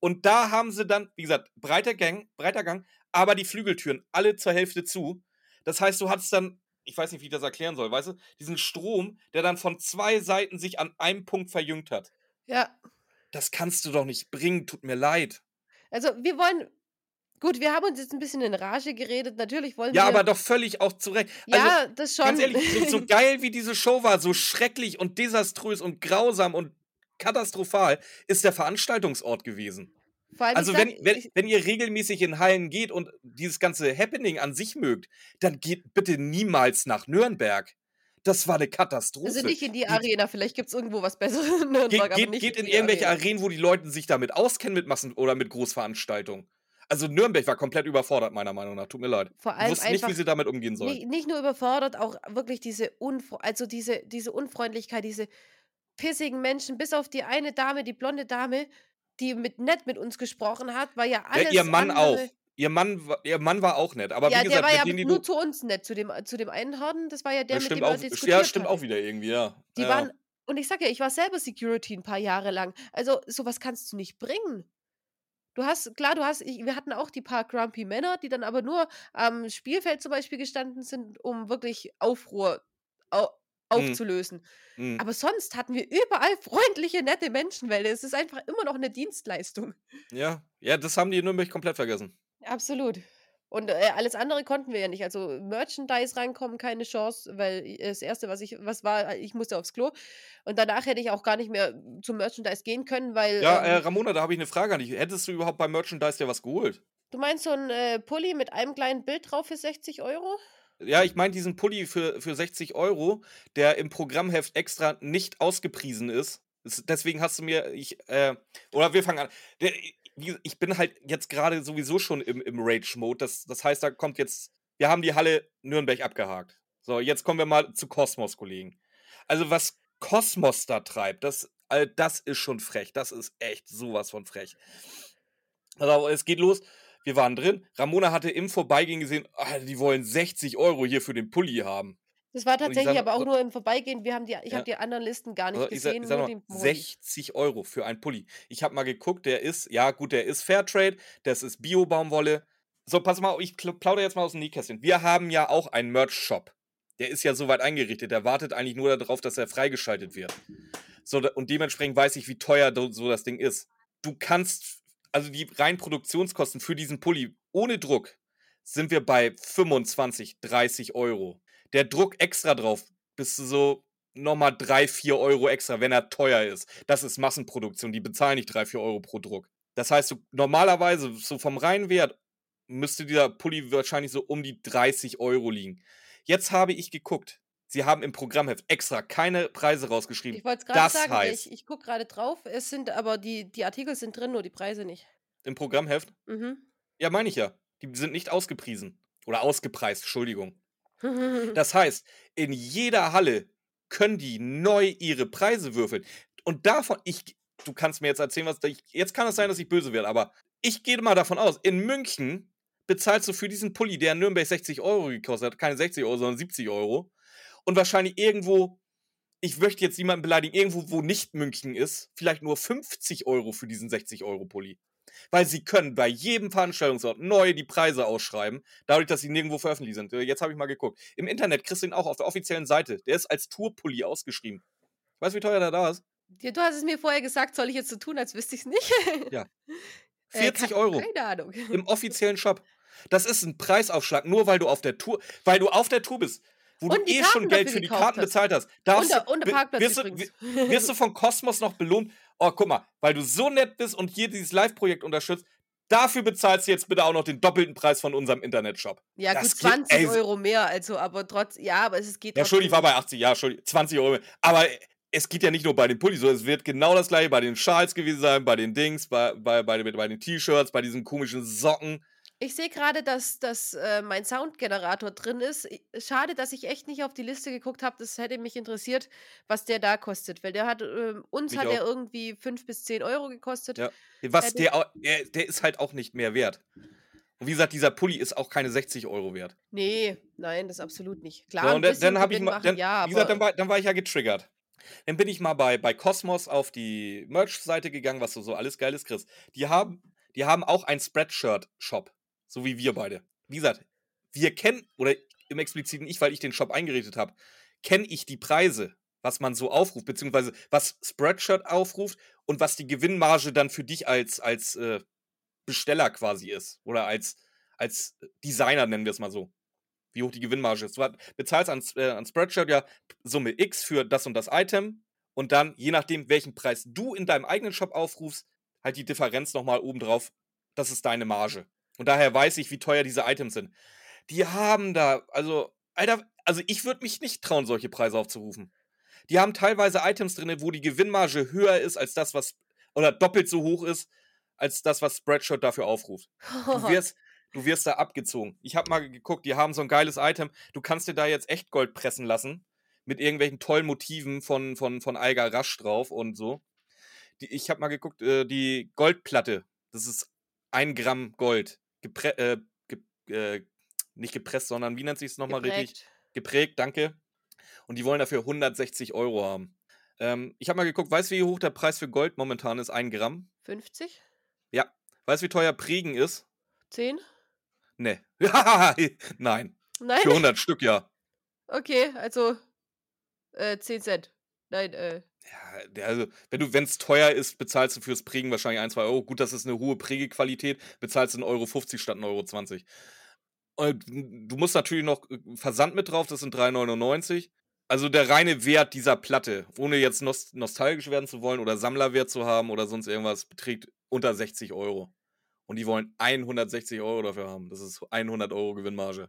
[SPEAKER 2] Und da haben sie dann, wie gesagt, breiter Gang, breiter Gang, aber die Flügeltüren alle zur Hälfte zu. Das heißt, du hattest dann, ich weiß nicht, wie ich das erklären soll, weißt du, diesen Strom, der dann von zwei Seiten sich an einem Punkt verjüngt hat.
[SPEAKER 1] Ja.
[SPEAKER 2] Das kannst du doch nicht bringen, tut mir leid.
[SPEAKER 1] Also, wir wollen. Gut, wir haben uns jetzt ein bisschen in Rage geredet. Natürlich wollen
[SPEAKER 2] Ja,
[SPEAKER 1] wir.
[SPEAKER 2] aber doch völlig auch zurecht. Also,
[SPEAKER 1] ja, das schon.
[SPEAKER 2] Ganz ehrlich, so, so *laughs* geil wie diese Show war, so schrecklich und desaströs und grausam und katastrophal, ist der Veranstaltungsort gewesen.
[SPEAKER 1] Vor allem,
[SPEAKER 2] Also wenn,
[SPEAKER 1] sag,
[SPEAKER 2] wenn, wenn ihr regelmäßig in Hallen geht und dieses ganze Happening an sich mögt, dann geht bitte niemals nach Nürnberg. Das war eine Katastrophe.
[SPEAKER 1] also nicht in die Arena, vielleicht gibt es irgendwo was Besseres in Nürnberg,
[SPEAKER 2] Geht, geht, geht in
[SPEAKER 1] die
[SPEAKER 2] irgendwelche
[SPEAKER 1] Arena.
[SPEAKER 2] Arenen, wo die Leute sich damit auskennen mit Massen- oder mit Großveranstaltungen. Also Nürnberg war komplett überfordert, meiner Meinung nach. Tut mir leid.
[SPEAKER 1] Vor
[SPEAKER 2] Ich
[SPEAKER 1] allem
[SPEAKER 2] wusste nicht, wie sie damit umgehen sollen.
[SPEAKER 1] nicht, nicht nur überfordert, auch wirklich diese, Unfre also diese, diese Unfreundlichkeit, diese pissigen Menschen, bis auf die eine Dame, die blonde Dame, die mit nett mit uns gesprochen hat, war ja
[SPEAKER 2] Ja,
[SPEAKER 1] alles
[SPEAKER 2] ihr Mann auch. Ihr Mann, ihr Mann war auch nett. Aber
[SPEAKER 1] Ja,
[SPEAKER 2] wie
[SPEAKER 1] der
[SPEAKER 2] gesagt,
[SPEAKER 1] war
[SPEAKER 2] mit
[SPEAKER 1] ja
[SPEAKER 2] denen,
[SPEAKER 1] nur zu uns nett, zu dem, zu dem einen Horden, das war ja der,
[SPEAKER 2] Ja,
[SPEAKER 1] mit dem
[SPEAKER 2] auch,
[SPEAKER 1] diskutiert
[SPEAKER 2] ja, stimmt
[SPEAKER 1] hatte.
[SPEAKER 2] auch wieder irgendwie, ja.
[SPEAKER 1] Die
[SPEAKER 2] ja.
[SPEAKER 1] waren, und ich sag ja, ich war selber Security ein paar Jahre lang. Also, sowas kannst du nicht bringen. Du hast, klar, du hast, ich, wir hatten auch die paar grumpy Männer, die dann aber nur am Spielfeld zum Beispiel gestanden sind, um wirklich Aufruhr au,
[SPEAKER 2] Mhm.
[SPEAKER 1] aufzulösen.
[SPEAKER 2] Mhm.
[SPEAKER 1] Aber sonst hatten wir überall freundliche, nette Menschen, weil es ist einfach immer noch eine Dienstleistung.
[SPEAKER 2] Ja, ja, das haben die in Nürnberg komplett vergessen.
[SPEAKER 1] Absolut. Und äh, alles andere konnten wir ja nicht. Also Merchandise reinkommen, keine Chance, weil das erste, was ich, was war, ich musste aufs Klo. Und danach hätte ich auch gar nicht mehr zum Merchandise gehen können, weil
[SPEAKER 2] Ja, äh,
[SPEAKER 1] ähm,
[SPEAKER 2] Ramona, da habe ich eine Frage an dich. Hättest du überhaupt beim Merchandise dir was geholt?
[SPEAKER 1] du meinst so ein äh, Pulli mit einem kleinen Bild drauf für 60 Euro?
[SPEAKER 2] Ja, ich meine diesen Pulli für, für 60 Euro, der im Programmheft extra nicht ausgepriesen ist. Deswegen hast du mir, ich, äh, oder wir fangen an. Ich bin halt jetzt gerade sowieso schon im, im Rage-Mode. Das, das heißt, da kommt jetzt, wir haben die Halle Nürnberg abgehakt. So, jetzt kommen wir mal zu Kosmos, Kollegen. Also, was Kosmos da treibt, das, das ist schon frech. Das ist echt sowas von frech. Also, es geht los. Wir waren drin. Ramona hatte im Vorbeigehen gesehen, ah, die wollen 60 Euro hier für den Pulli haben.
[SPEAKER 1] Das war tatsächlich
[SPEAKER 2] sag,
[SPEAKER 1] aber auch nur im Vorbeigehen. Wir haben die, ich
[SPEAKER 2] ja,
[SPEAKER 1] habe die anderen Listen gar nicht
[SPEAKER 2] also ich sag,
[SPEAKER 1] gesehen,
[SPEAKER 2] ich sag
[SPEAKER 1] den Pulli.
[SPEAKER 2] 60 Euro für einen Pulli. Ich habe mal geguckt, der ist, ja gut, der ist Fairtrade, das ist Bio-Baumwolle. So, pass mal, ich pl- plaudere jetzt mal aus dem Nähkästchen. Wir haben ja auch einen Merch-Shop. Der ist ja soweit eingerichtet, der wartet eigentlich nur darauf, dass er freigeschaltet wird. So, und dementsprechend weiß ich, wie teuer so das Ding ist. Du kannst, also die reinen Produktionskosten für diesen Pulli ohne Druck sind wir bei 25, 30 Euro. Der Druck extra drauf, bist du so nochmal 3, 4 Euro extra, wenn er teuer ist. Das ist Massenproduktion, die bezahlen nicht 3, 4 Euro pro Druck. Das heißt, so, normalerweise, so vom reinen Wert, müsste dieser Pulli wahrscheinlich so um die 30 Euro liegen. Jetzt habe ich geguckt. Sie haben im Programmheft extra keine Preise rausgeschrieben.
[SPEAKER 1] Ich wollte es gerade
[SPEAKER 2] Das
[SPEAKER 1] sagen,
[SPEAKER 2] heißt,
[SPEAKER 1] ich, ich gucke gerade drauf. Es sind aber die, die Artikel sind drin, nur die Preise nicht.
[SPEAKER 2] im Programmheft,
[SPEAKER 1] Mhm.
[SPEAKER 2] ja, meine ich ja, die sind nicht ausgepriesen. Oder ausgepreist, Entschuldigung. Das heißt, in jeder Halle können die neu ihre Preise würfeln. Und davon, ich, du kannst mir jetzt erzählen, was, ich, jetzt kann es sein, dass ich böse werde, aber ich gehe mal davon aus, in München bezahlst du für diesen Pulli, der in Nürnberg 60 Euro gekostet hat, keine 60 Euro, sondern 70 Euro. Und wahrscheinlich irgendwo, ich möchte jetzt niemanden beleidigen, irgendwo, wo nicht München ist, vielleicht nur 50 Euro für diesen 60 Euro Pulli. Weil sie können bei jedem Veranstaltungsort neu die Preise ausschreiben, dadurch, dass sie nirgendwo veröffentlicht sind. Äh, jetzt habe ich mal geguckt. Im Internet kriegst du ihn auch auf der offiziellen Seite. Der ist als Tourpulli ausgeschrieben. Weißt du, wie teuer der da ist?
[SPEAKER 1] Ja, du hast es mir vorher gesagt, soll ich jetzt so tun, als wüsste ich es nicht?
[SPEAKER 2] Ja. *laughs*
[SPEAKER 1] Äh,
[SPEAKER 2] 40
[SPEAKER 1] keine-
[SPEAKER 2] Euro
[SPEAKER 1] Keine Ahnung.
[SPEAKER 2] im offiziellen Shop. Das ist ein Preisaufschlag, nur weil du auf der Tour, weil du auf der Tour bist, wo
[SPEAKER 1] Und
[SPEAKER 2] du eh
[SPEAKER 1] Karten
[SPEAKER 2] schon Geld für die Karten
[SPEAKER 1] hast.
[SPEAKER 2] bezahlt hast.
[SPEAKER 1] Und
[SPEAKER 2] Darfst,
[SPEAKER 1] und
[SPEAKER 2] wi-
[SPEAKER 1] Parkplatz
[SPEAKER 2] wirst, du, wirst du von Kosmos noch belohnt? Oh, guck mal, weil du so nett bist und hier dieses Live-Projekt unterstützt, dafür bezahlst du jetzt bitte auch noch den doppelten Preis von unserem Internetshop.
[SPEAKER 1] ja,
[SPEAKER 2] das
[SPEAKER 1] gut,
[SPEAKER 2] geht-
[SPEAKER 1] 20
[SPEAKER 2] ey,
[SPEAKER 1] Euro mehr, also, aber trotz, ja, aber es geht
[SPEAKER 2] Ja, Entschuldigung, ich war bei 80, ja, Entschuldigung, 20 Euro. Aber es geht ja nicht nur bei den Pullis, sondern es wird genau das gleiche bei den Schals gewesen sein, bei den Dings, bei, bei, bei, bei den T-Shirts, bei diesen komischen Socken.
[SPEAKER 1] Ich sehe gerade, dass, dass äh, mein Soundgenerator drin ist. Schade, dass ich echt nicht auf die Liste geguckt habe. Das hätte mich interessiert, was der da kostet. Weil der hat, ähm, uns
[SPEAKER 2] Mich
[SPEAKER 1] hat
[SPEAKER 2] auch.
[SPEAKER 1] er irgendwie 5 bis 10 Euro gekostet.
[SPEAKER 2] Ja. Was
[SPEAKER 1] Hätte-
[SPEAKER 2] der, der, der ist halt auch nicht mehr wert. Und wie gesagt, dieser Pulli ist auch keine 60 Euro wert.
[SPEAKER 1] Nee, nein, das absolut nicht. Klar,
[SPEAKER 2] So, und dann, dann habe ich mal, dann,
[SPEAKER 1] ja,
[SPEAKER 2] wie gesagt, dann war, dann war ich ja getriggert. Dann bin ich mal bei, bei Cosmos auf die Merch-Seite gegangen, was du so alles Geiles kriegst. Die haben, die haben auch einen Spreadshirt-Shop, so wie wir beide. Wie gesagt, wir kennen, oder im expliziten ich, weil ich den Shop eingerichtet habe, kenne ich die Preise, was man so aufruft, beziehungsweise was Spreadshirt aufruft und was die Gewinnmarge dann für dich als, als äh, Besteller quasi ist. Oder als, als Designer, nennen wir es mal so wie hoch die Gewinnmarge ist. Du bezahlst an, äh, an Spreadshirt ja Summe X für das und das Item und dann, je nachdem, welchen Preis du in deinem eigenen Shop aufrufst, halt die Differenz nochmal oben drauf. Das ist deine Marge. Und daher weiß ich, wie teuer diese Items sind. Die haben da, also, Alter, also ich würde mich nicht trauen, solche Preise aufzurufen. Die haben teilweise Items drin, wo die Gewinnmarge höher ist als das, was, oder doppelt so hoch ist, als das, was Spreadshirt dafür aufruft. Du *laughs* wirst, du wirst da abgezogen. Ich habe mal geguckt, die haben so ein geiles Item. Du kannst dir da jetzt echt Gold pressen lassen. Mit irgendwelchen tollen Motiven von, von, von Alga Rasch drauf und so. Die, ich habe mal geguckt, äh, die Goldplatte. Das ist ein Gramm Gold. Gepre äh, ge äh, nicht gepresst, sondern wie nennt sich es nochmal richtig?
[SPEAKER 1] Geprägt.
[SPEAKER 2] Danke. Und die wollen dafür 160 Euro haben. Ähm, ich habe mal geguckt, weißt du, wie hoch der Preis für Gold momentan ist? Ein Gramm?
[SPEAKER 1] 50?
[SPEAKER 2] Weißt du, wie teuer Prägen ist?
[SPEAKER 1] 10?
[SPEAKER 2] Ne. *laughs* Nein.
[SPEAKER 1] Nein?
[SPEAKER 2] Für 100 Stück, ja.
[SPEAKER 1] Okay, also äh, 10 Cent. Nein, äh,
[SPEAKER 2] Ja, also, wenn du, wenn es teuer ist, bezahlst du fürs Prägen wahrscheinlich 1, 2 Euro. Gut, das ist eine hohe Prägequalität, bezahlst du 1,50 Euro 50 statt 1,20 Euro. 20. Und du musst natürlich noch äh, Versand mit drauf, das sind 3,99. Also der reine Wert dieser Platte, ohne jetzt nost nostalgisch werden zu wollen oder Sammlerwert zu haben oder sonst irgendwas, beträgt unter 60 Euro. Und die wollen 160 Euro dafür haben. Das ist 100 Euro Gewinnmarge.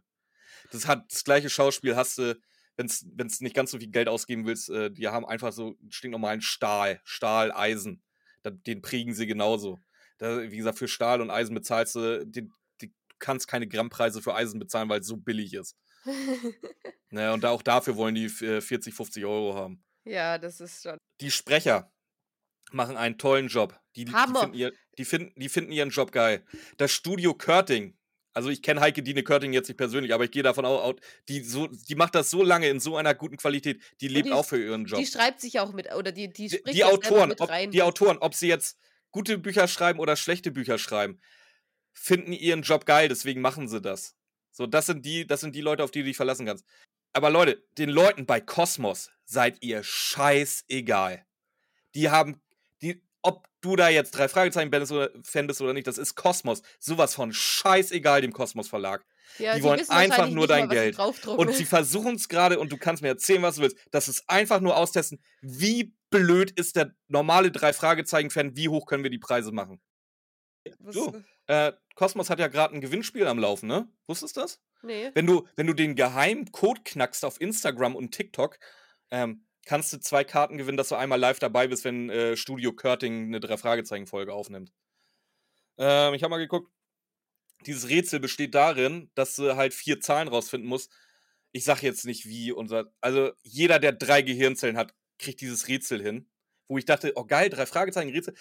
[SPEAKER 2] Das hat das gleiche Schauspiel, hast du, wenn es nicht ganz so viel Geld ausgeben willst, äh, die haben einfach so stinknormalen Stahl, Stahl, Eisen. Da, den prägen sie genauso. Da, wie gesagt, für Stahl und Eisen bezahlst du, die, die, du kannst keine Grammpreise für Eisen bezahlen, weil es so billig ist. *laughs* Naja, und da, auch dafür wollen die äh, 40, 50 Euro haben.
[SPEAKER 1] ja, das ist schon.
[SPEAKER 2] Die Sprecher machen einen tollen Job. Die, die, finden, ihr, die, finden, die finden ihren Job geil. Das Studio Körting, also ich kenne Heike Dine Körting jetzt nicht persönlich, aber ich gehe davon aus, die, so, die macht das so lange in so einer guten Qualität, die lebt
[SPEAKER 1] die-
[SPEAKER 2] auch für ihren Job.
[SPEAKER 1] Die schreibt sich auch mit, oder die, die
[SPEAKER 2] Die,
[SPEAKER 1] spricht
[SPEAKER 2] die
[SPEAKER 1] selber
[SPEAKER 2] Autoren,
[SPEAKER 1] mit
[SPEAKER 2] ob,
[SPEAKER 1] rein.
[SPEAKER 2] die Autoren, ob sie jetzt gute Bücher schreiben oder schlechte Bücher schreiben, finden ihren Job geil, deswegen machen sie das. So, das sind die, das sind die Leute, auf die du dich verlassen kannst. Aber Leute, den Leuten bei Kosmos seid ihr scheißegal. Die haben, die, ob du da jetzt drei Fragezeichen Fan bist oder, Fan bist oder nicht, das ist Kosmos. Sowas von scheißegal dem Kosmos Verlag.
[SPEAKER 1] ja,
[SPEAKER 2] die wollen einfach nur
[SPEAKER 1] mal,
[SPEAKER 2] dein
[SPEAKER 1] sie
[SPEAKER 2] Geld. Und sie versuchen es gerade, und du kannst mir erzählen, was du willst. Das ist einfach nur austesten, wie blöd ist der normale drei Fragezeichen-Fan, wie hoch können wir die Preise machen.
[SPEAKER 1] Was-
[SPEAKER 2] so. Äh, Cosmos hat ja gerade ein Gewinnspiel am Laufen, ne? Wusstest du das?
[SPEAKER 1] Nee.
[SPEAKER 2] Wenn du, wenn du den geheimen Code knackst auf Instagram und TikTok, ähm, kannst du zwei Karten gewinnen, dass du einmal live dabei bist, wenn äh, Studio Körting eine Drei-Fragezeichen-Folge aufnimmt. Ähm, ich habe mal geguckt. Dieses Rätsel besteht darin, dass du halt vier Zahlen rausfinden musst. Ich sag jetzt nicht wie unser. Also jeder, der drei Gehirnzellen hat, kriegt dieses Rätsel hin. Wo ich dachte, oh geil, drei Fragezeichen, Rätsel.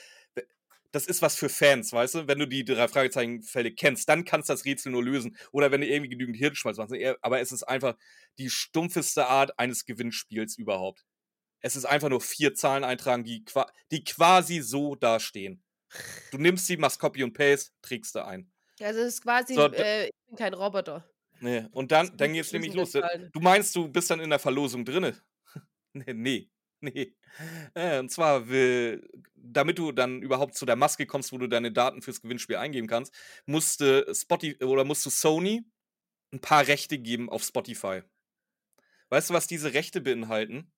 [SPEAKER 2] Das ist was für Fans, weißt du? Wenn du die drei Fragezeichen-Fälle kennst, dann kannst du das Rätsel nur lösen. Oder wenn du irgendwie genügend Hirnschmalz machst. Aber es ist einfach die stumpfeste Art eines Gewinnspiels überhaupt. Es ist einfach nur vier Zahlen eintragen, die, qua die quasi so dastehen. Du *laughs* nimmst sie, machst Copy und Paste, trägst du ein.
[SPEAKER 1] Also, es ist quasi,
[SPEAKER 2] So,
[SPEAKER 1] äh, ich bin kein Roboter.
[SPEAKER 2] Ne, und dann dann
[SPEAKER 1] ich
[SPEAKER 2] geht's nämlich los.
[SPEAKER 1] Zahlen.
[SPEAKER 2] du meinst, du bist dann in der Verlosung drinne? *laughs* Ne, ne, ne. Äh, und zwar will damit du dann überhaupt zu der Maske kommst, wo du deine Daten fürs Gewinnspiel eingeben kannst, musste Spoti oder musst du Sony 'n paar Rechte geben auf Spotify. Weißt du, was diese Rechte beinhalten?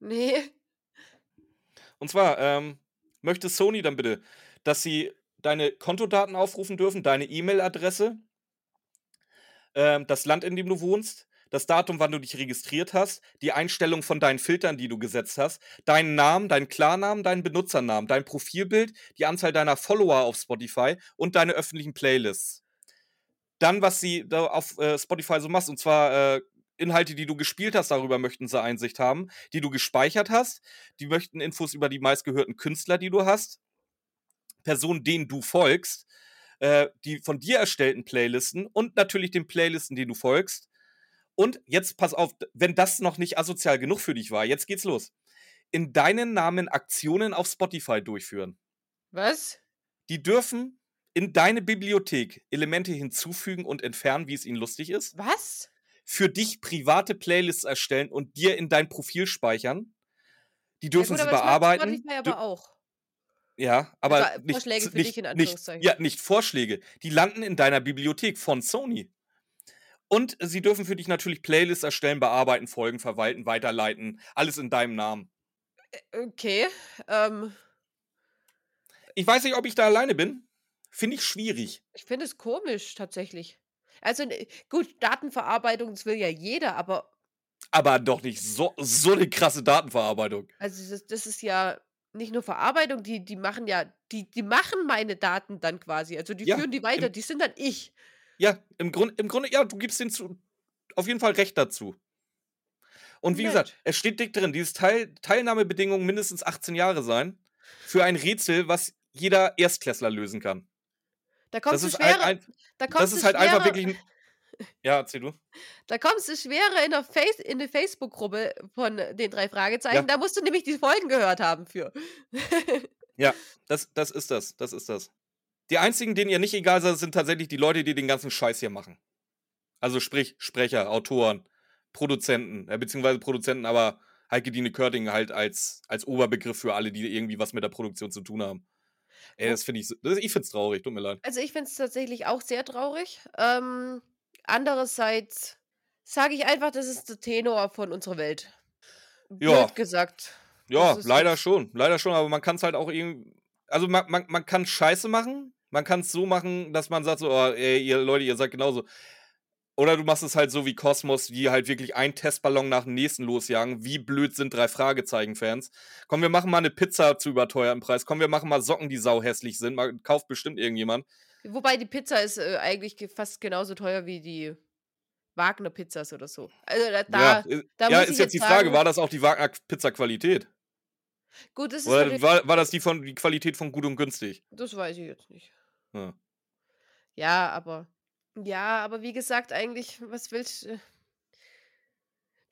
[SPEAKER 1] Ne.
[SPEAKER 2] Und zwar, ähm, möchte Sony dann bitte, dass sie deine Kontodaten aufrufen dürfen, deine E-Mail-Adresse ähm, das Land, in dem du wohnst, das Datum, wann du dich registriert hast, die Einstellung von deinen Filtern, die du gesetzt hast, deinen Namen, deinen Klarnamen, deinen Benutzernamen, dein Profilbild, die Anzahl deiner Follower auf Spotify und deine öffentlichen Playlists. Dann, was sie da auf, äh, Spotify so machst, und zwar, äh, Inhalte, die du gespielt hast, darüber möchten sie Einsicht haben, die du gespeichert hast. Die möchten Infos über die meistgehörten Künstler, die du hast, Personen, denen du folgst, äh, die von dir erstellten Playlisten und natürlich den Playlisten, denen du folgst. Und jetzt pass auf, wenn das noch nicht asozial genug für dich war, jetzt geht's los. In deinen Namen Aktionen auf Spotify durchführen.
[SPEAKER 1] Was?
[SPEAKER 2] Die dürfen in deine Bibliothek Elemente hinzufügen und entfernen, wie es ihnen lustig ist.
[SPEAKER 1] Was?
[SPEAKER 2] Für dich private Playlists erstellen und dir in dein Profil speichern. Die
[SPEAKER 1] Ja
[SPEAKER 2] dürfen
[SPEAKER 1] gut,
[SPEAKER 2] sie bearbeiten.
[SPEAKER 1] Spotify
[SPEAKER 2] Du
[SPEAKER 1] aber auch.
[SPEAKER 2] Ja, aber
[SPEAKER 1] Also,
[SPEAKER 2] nicht
[SPEAKER 1] Vorschläge für
[SPEAKER 2] nicht
[SPEAKER 1] dich in
[SPEAKER 2] nicht
[SPEAKER 1] Anführungszeichen.
[SPEAKER 2] ja, nicht Vorschläge. Die landen in deiner Bibliothek von Sony. Und sie dürfen für dich natürlich Playlists erstellen, bearbeiten, folgen, verwalten, weiterleiten, alles in deinem Namen.
[SPEAKER 1] Äh, okay, ähm
[SPEAKER 2] Ich weiß nicht, ob ich da alleine bin. Finde ich schwierig.
[SPEAKER 1] Ich finde es komisch tatsächlich. Also, gut, Datenverarbeitung, das will ja jeder, aber
[SPEAKER 2] Aber doch nicht so so 'ne krasse Datenverarbeitung.
[SPEAKER 1] Also, das das ist ja nicht nur Verarbeitung, die die machen ja die die machen meine Daten dann quasi. Also, die
[SPEAKER 2] Ja,
[SPEAKER 1] führen die weiter,
[SPEAKER 2] im
[SPEAKER 1] die sind dann ich.
[SPEAKER 2] Ja, im Grund im Grunde ja, du gibst denen zu auf jeden Fall Recht dazu. Und wie gesagt,
[SPEAKER 1] Nett.
[SPEAKER 2] es steht dick drin, dieses Teil Teilnahmebedingungen mindestens 18 Jahre sein für ein Rätsel, was jeder Erstklässler lösen kann.
[SPEAKER 1] Da
[SPEAKER 2] Das
[SPEAKER 1] kommst du
[SPEAKER 2] ist halt
[SPEAKER 1] schwerer
[SPEAKER 2] ein
[SPEAKER 1] da
[SPEAKER 2] das
[SPEAKER 1] kommst du
[SPEAKER 2] ist halt einfach wirklich ja, erzähl du.
[SPEAKER 1] da kommst du schwerer in der Face in 'ne Facebook-Gruppe von den 3 Fragezeichen.
[SPEAKER 2] Ja.
[SPEAKER 1] Da musst du nämlich die Folgen gehört haben für.
[SPEAKER 2] Ja, *laughs* das das ist das das ist das. Die einzigen, denen ihr nicht egal seid, sind tatsächlich die Leute, die den ganzen Scheiß hier machen. Also sprich Sprecher, Autoren, Produzenten, äh, beziehungsweise Produzenten, aber Heike-Dine Körting halt als als Oberbegriff für alle, die irgendwie was mit der Produktion zu tun haben. Ey, das finde ich das ich finde es traurig, tut mir leid.
[SPEAKER 1] Also, ich finde es tatsächlich auch sehr traurig. Ähm, andererseits sage ich einfach, das ist der Tenor von unserer Welt.
[SPEAKER 2] Ja.
[SPEAKER 1] Blöd gesagt. Das
[SPEAKER 2] Ja, leider
[SPEAKER 1] jetzt
[SPEAKER 2] schon, leider schon, aber man kann's halt auch irgend also man man man kann Scheiße machen. Man kann's so machen, dass man sagt so: „Oh, ey, ihr Leute, ihr seid genauso.“ Oder du machst es halt so wie Kosmos, die halt wirklich einen Testballon nach dem nächsten losjagen. Wie blöd sind 3 Fragezeichen-Fans? „Komm, wir machen mal 'ne Pizza zu überteuertem Preis. Komm, wir machen mal Socken, die sauhässlich sind.“ Mal kauft bestimmt irgendjemand.
[SPEAKER 1] Wobei die Pizza ist, äh, eigentlich ge fast genauso teuer wie die Wagner-Pizzas oder so. Also, da
[SPEAKER 2] Ja,
[SPEAKER 1] da
[SPEAKER 2] äh,
[SPEAKER 1] da
[SPEAKER 2] ja, ist jetzt
[SPEAKER 1] jetzt
[SPEAKER 2] die Frage,
[SPEAKER 1] sagen
[SPEAKER 2] war das auch die Wagner-Pizza-Qualität?
[SPEAKER 1] Gut, das ist
[SPEAKER 2] Oder war war das die von die Qualität von Gut und Günstig?
[SPEAKER 1] Das weiß ich jetzt nicht.
[SPEAKER 2] Ja.
[SPEAKER 1] Ja, aber ja, aber wie gesagt, eigentlich, was willst äh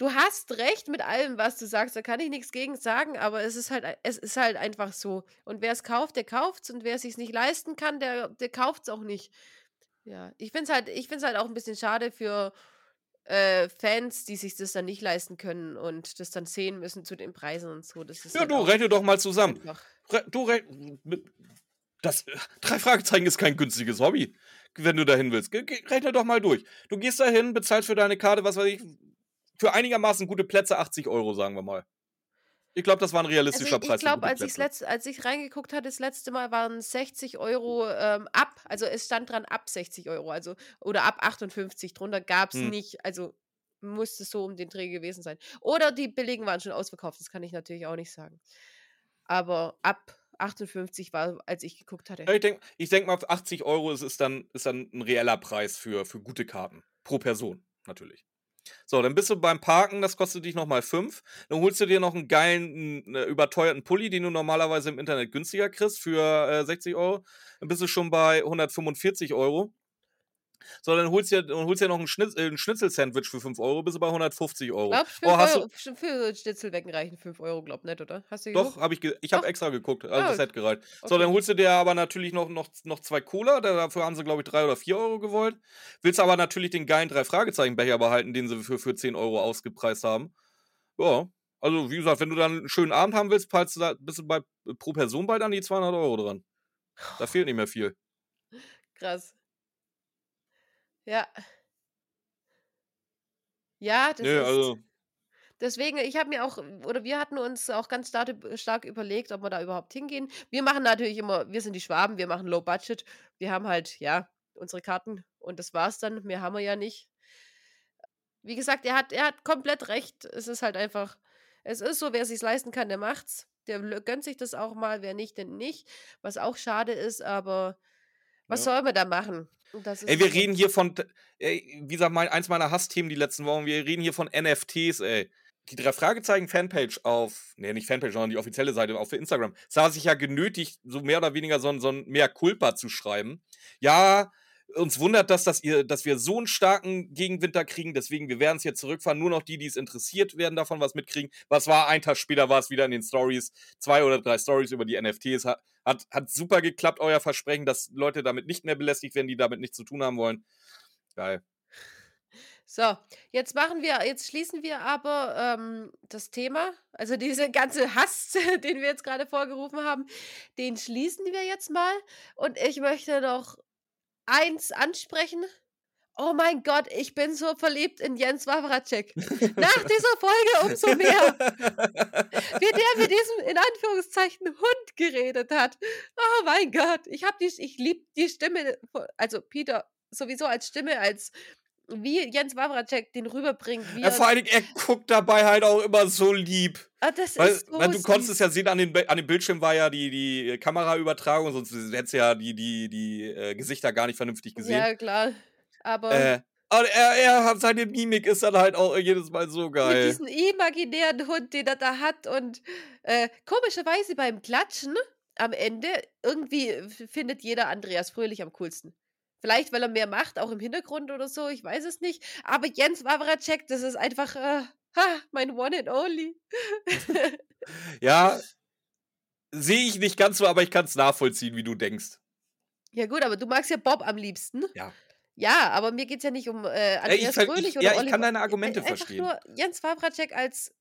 [SPEAKER 1] Du hast recht mit allem, was du sagst, da kann ich nix gegen sagen, aber es ist halt es ist halt einfach so. Und wer's kauft, der kauft's und wer sich's nicht leisten kann, der der kauft's auch nicht. Ja, ich finde es halt ich es halt auch 'n bisschen schade für, äh, Fans, die sich das dann nicht leisten können und das dann sehen müssen zu den Preisen und so. Das ist
[SPEAKER 2] Ja,
[SPEAKER 1] halt
[SPEAKER 2] du, rechne doch mal zusammen. Re du re mit das 3 Fragezeichen ist kein günstiges Hobby, wenn du dahin willst. Rechne doch mal durch. Du gehst dahin, bezahlst für deine Karte, was weiß ich, für einigermaßen gute Plätze 80 €, sagen wir mal. Ich glaube, das war 'n
[SPEAKER 1] Also,
[SPEAKER 2] realistischer
[SPEAKER 1] ich ich
[SPEAKER 2] Preis für
[SPEAKER 1] glaube, als ich's
[SPEAKER 2] Plätze.
[SPEAKER 1] letzt als ich reingeguckt hatte, das letzte Mal waren 60 €, ähm, ab. Also, es stand dran ab 60 €, also oder ab 58, drunter gab's
[SPEAKER 2] Mhm.
[SPEAKER 1] nicht. Also, musste so um den Dreh gewesen sein. Oder die billigen waren schon ausverkauft, das kann ich natürlich auch nicht sagen. Aber ab 58 war, als ich geguckt hatte.
[SPEAKER 2] Ich denke ich denke mal, für 80 € ist es dann ist dann 'n reeller Preis für für gute Karten. Pro Person natürlich. So, dann bist du beim Parken, das kostet dich noch mal 5. Dann holst du dir noch 'n geilen, äh, überteuerten Pulli, den du normalerweise im Internet günstiger kriegst für, äh, 60 €. Dann bist du schon bei 145 €. So, dann holst du dir, holst dir noch ein, Schnitz, äh, ein Schnitzel-Sandwich für 5 Euro, bist du bei 150 Euro.
[SPEAKER 1] Glaubst
[SPEAKER 2] Oh,
[SPEAKER 1] 5
[SPEAKER 2] hast
[SPEAKER 1] Euro,
[SPEAKER 2] du.
[SPEAKER 1] für Schnitzel reichen 5 Euro, glaub nicht, oder? Hast du
[SPEAKER 2] Doch,
[SPEAKER 1] geguckt?
[SPEAKER 2] habe ich, ge ich habe
[SPEAKER 1] Doch?
[SPEAKER 2] extra geguckt. Also
[SPEAKER 1] Ah,
[SPEAKER 2] das hätte gereicht. So,
[SPEAKER 1] okay.
[SPEAKER 2] dann holst du dir aber natürlich noch, noch, noch zwei Cola. da- Dafür haben sie, glaube ich, 3 oder 4 Euro gewollt. Willst aber natürlich den geilen Drei-Fragezeichen-Becher behalten, den sie für, für 10 Euro ausgepreist haben. Ja. Also, wie gesagt, wenn du dann einen schönen Abend haben willst, du da, bist du bei, pro Person bald an die 200 Euro dran. Da fehlt nicht mehr viel.
[SPEAKER 1] Krass. Ja. Ja, das
[SPEAKER 2] Nö,
[SPEAKER 1] ist
[SPEAKER 2] also.
[SPEAKER 1] deswegen, ich habe mir auch oder wir hatten uns auch ganz stark stark überlegt, ob wir da überhaupt hingehen. Wir machen natürlich immer wir sind die Schwaben, wir machen Low Budget. Wir haben halt, ja, unsere Karten und das war's dann. Mehr haben wir ja nicht. Wie gesagt, er hat er hat komplett recht. Es ist halt einfach es ist so, wer sich's leisten kann, der macht's. Der gönnt sich das auch mal, wer nicht, denn nicht. Was auch schade ist, aber was
[SPEAKER 2] Ja.
[SPEAKER 1] soll man da machen?
[SPEAKER 2] Ey, wir
[SPEAKER 1] so
[SPEAKER 2] reden hier von, ey, wie gesagt, mein, eins meiner Hassthemen die letzten Wochen, wir reden hier von NFTs, ey. Die drei Fragezeichen Fanpage auf, nee, nicht Fanpage, sondern die offizielle Seite auf Instagram, sah sich ja genötigt, so mehr oder weniger so, ein- so ein mehr Culpa zu schreiben. Ja, uns wundert das, dass, ihr, dass wir so einen starken Gegenwinter kriegen, deswegen wir werden es jetzt zurückfahren. Nur noch die, die es interessiert, werden davon was mitkriegen. Was war? Ein Tag später war es wieder in den Stories. Zwei oder drei Stories über die NFTs. Hat, hat, hat super geklappt, euer Versprechen, dass Leute damit nicht mehr belästigt werden, die damit nichts zu tun haben wollen. Geil.
[SPEAKER 1] So, jetzt machen wir jetzt schließen wir aber, ähm, das Thema also diese ganze Hass, *laughs* den wir jetzt gerade vorgerufen haben, den schließen wir jetzt mal. Und ich möchte noch eins ansprechen. Oh mein Gott, ich bin so verliebt in Jens Wawracek. Nach *laughs* dieser Folge umso mehr. Wie der mit diesem, in Anführungszeichen, Hund geredet hat. Oh mein Gott, ich habe die ich liebe die Stimme vo also Peter sowieso als Stimme, als wie Jens Wawracek den rüberbringt, wie
[SPEAKER 2] Ja, vor
[SPEAKER 1] er
[SPEAKER 2] allen Dingen, er guckt dabei halt auch immer so lieb.
[SPEAKER 1] ah, das
[SPEAKER 2] Weil,
[SPEAKER 1] ist so
[SPEAKER 2] weil du konntest es ja sehen, an, den, an dem Bildschirm war ja die, die Kameraübertragung, sonst hättest du ja die, die, die äh, Gesichter gar nicht vernünftig gesehen.
[SPEAKER 1] Ja, klar. Aber
[SPEAKER 2] Äh, aber er, er hat seine Mimik ist dann halt auch jedes Mal so
[SPEAKER 1] mit
[SPEAKER 2] geil.
[SPEAKER 1] diesem imaginären Hund, den er da hat und, äh, komischerweise beim Klatschen am Ende irgendwie f findet jeder Andreas Fröhlich am coolsten. Vielleicht, weil er mehr macht, auch im Hintergrund oder so, ich weiß es nicht. Aber Jens Wawracek, das ist einfach, äh, ha, mein One and Only. *laughs*
[SPEAKER 2] Ja, sehe ich nicht ganz so, aber ich kann es nachvollziehen, wie du denkst.
[SPEAKER 1] Ja gut, aber du magst ja Bob am liebsten.
[SPEAKER 2] Ja.
[SPEAKER 1] Ja, aber mir geht's ja nicht um, äh,
[SPEAKER 2] ich,
[SPEAKER 1] Andreas Fröhlich
[SPEAKER 2] ich,
[SPEAKER 1] oder
[SPEAKER 2] ja, ich
[SPEAKER 1] Oliver
[SPEAKER 2] kann deine Argumente
[SPEAKER 1] einfach
[SPEAKER 2] verstehen.
[SPEAKER 1] nur Jens Wawracek als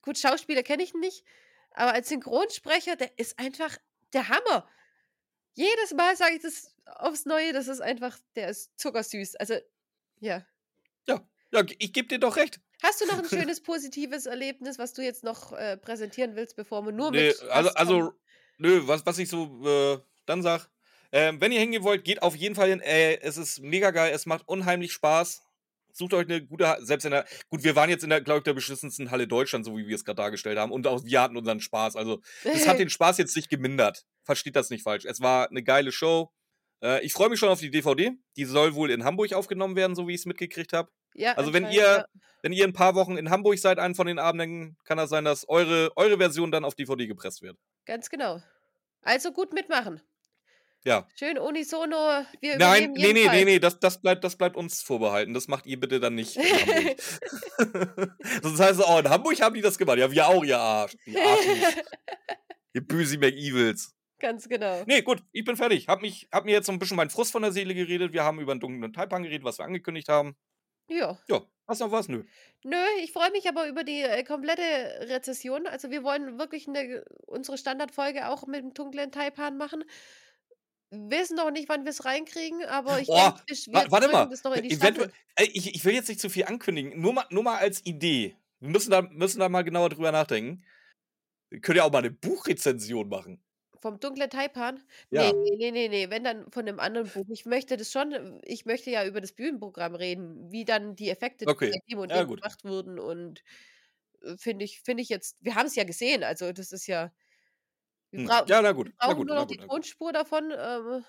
[SPEAKER 1] gut, Schauspieler kenne ich ihn nicht, aber als Synchronsprecher, der ist einfach der Hammer. Jedes Mal sage ich das aufs Neue, das ist einfach der ist zuckersüß. Also, ja.
[SPEAKER 2] Ja, ja ich gebe dir doch recht.
[SPEAKER 1] Hast du noch ein *laughs* schönes positives Erlebnis, was du jetzt noch, äh, präsentieren willst, bevor wir nur
[SPEAKER 2] Nee,
[SPEAKER 1] mit
[SPEAKER 2] also, also, nö, was, was ich so äh, dann sag, ähm, wenn ihr hingehen wollt, geht auf jeden Fall hin. Ey, es ist mega geil, es macht unheimlich Spaß. Sucht euch eine gute, selbst in der, gut, wir waren jetzt in der, glaube ich, der beschissensten Halle Deutschland, so wie wir es gerade dargestellt haben. Und auch wir hatten unseren Spaß. Also, das hat *laughs* den Spaß jetzt nicht gemindert. Versteht das nicht falsch. Es war eine geile Show. Äh, ich freue mich schon auf die DVD. Die soll wohl in Hamburg aufgenommen werden, so wie ich es mitgekriegt habe.
[SPEAKER 1] Ja,
[SPEAKER 2] Also, wenn ihr,
[SPEAKER 1] ja.
[SPEAKER 2] wenn ihr in ein paar Wochen in Hamburg seid, einen von den Abenden, kann das sein, dass eure, eure Version dann auf DVD gepresst wird.
[SPEAKER 1] Ganz genau. Also gut mitmachen.
[SPEAKER 2] Ja.
[SPEAKER 1] Schön unisono, wir
[SPEAKER 2] Nein, nee, nee, nee, nee, das, das, bleibt, das bleibt uns vorbehalten. Das macht ihr bitte dann nicht. *laughs* *laughs* Sonst heißt es, oh, in Hamburg haben die das gemacht. Ja, wir auch, ihr Arsch. Ihr Arschis. *laughs* ihr böse McEvils.
[SPEAKER 1] Ganz genau.
[SPEAKER 2] Nee, gut, ich bin fertig. Hab, mich, hab mir jetzt so ein bisschen meinen Frust von der Seele geredet. Wir haben über einen dunklen Taipan geredet, was wir angekündigt haben.
[SPEAKER 1] Ja.
[SPEAKER 2] Ja, hast noch was? Nö.
[SPEAKER 1] Nö, ich freue mich aber über die, äh, komplette Rezession. Also, wir wollen wirklich 'ne unsere Standardfolge auch mit dem dunklen Taipan machen. Wissen noch nicht, wann wir's reinkriegen, aber ich
[SPEAKER 2] Oh,
[SPEAKER 1] denke, wir wir
[SPEAKER 2] warte mal.
[SPEAKER 1] das noch in die
[SPEAKER 2] Eventuell,
[SPEAKER 1] Staffel.
[SPEAKER 2] ey, ich, ich will jetzt nicht zu viel ankündigen. Nur mal, nur mal als Idee. Wir müssen da, müssen da mal genauer drüber nachdenken. Wir können ja auch mal eine Buchrezension machen.
[SPEAKER 1] Vom dunklen Taipan?
[SPEAKER 2] Ja.
[SPEAKER 1] Ne, ne, ne, ne, wenn dann von 'nem anderen Buch. Ich möchte das schon ich möchte ja über das Bühnenprogramm reden, wie dann die Effekte
[SPEAKER 2] Okay.
[SPEAKER 1] dem und
[SPEAKER 2] Ja,
[SPEAKER 1] dem
[SPEAKER 2] gut.
[SPEAKER 1] gemacht wurden und, äh, finde ich finde ich jetzt wir haben's ja gesehen, also, das ist ja wir
[SPEAKER 2] Hm.
[SPEAKER 1] brau
[SPEAKER 2] Ja, na gut.
[SPEAKER 1] wir
[SPEAKER 2] Na
[SPEAKER 1] brauchen
[SPEAKER 2] gut,
[SPEAKER 1] nur
[SPEAKER 2] na
[SPEAKER 1] noch
[SPEAKER 2] gut,
[SPEAKER 1] die
[SPEAKER 2] na.
[SPEAKER 1] Tonspur davon, ähm,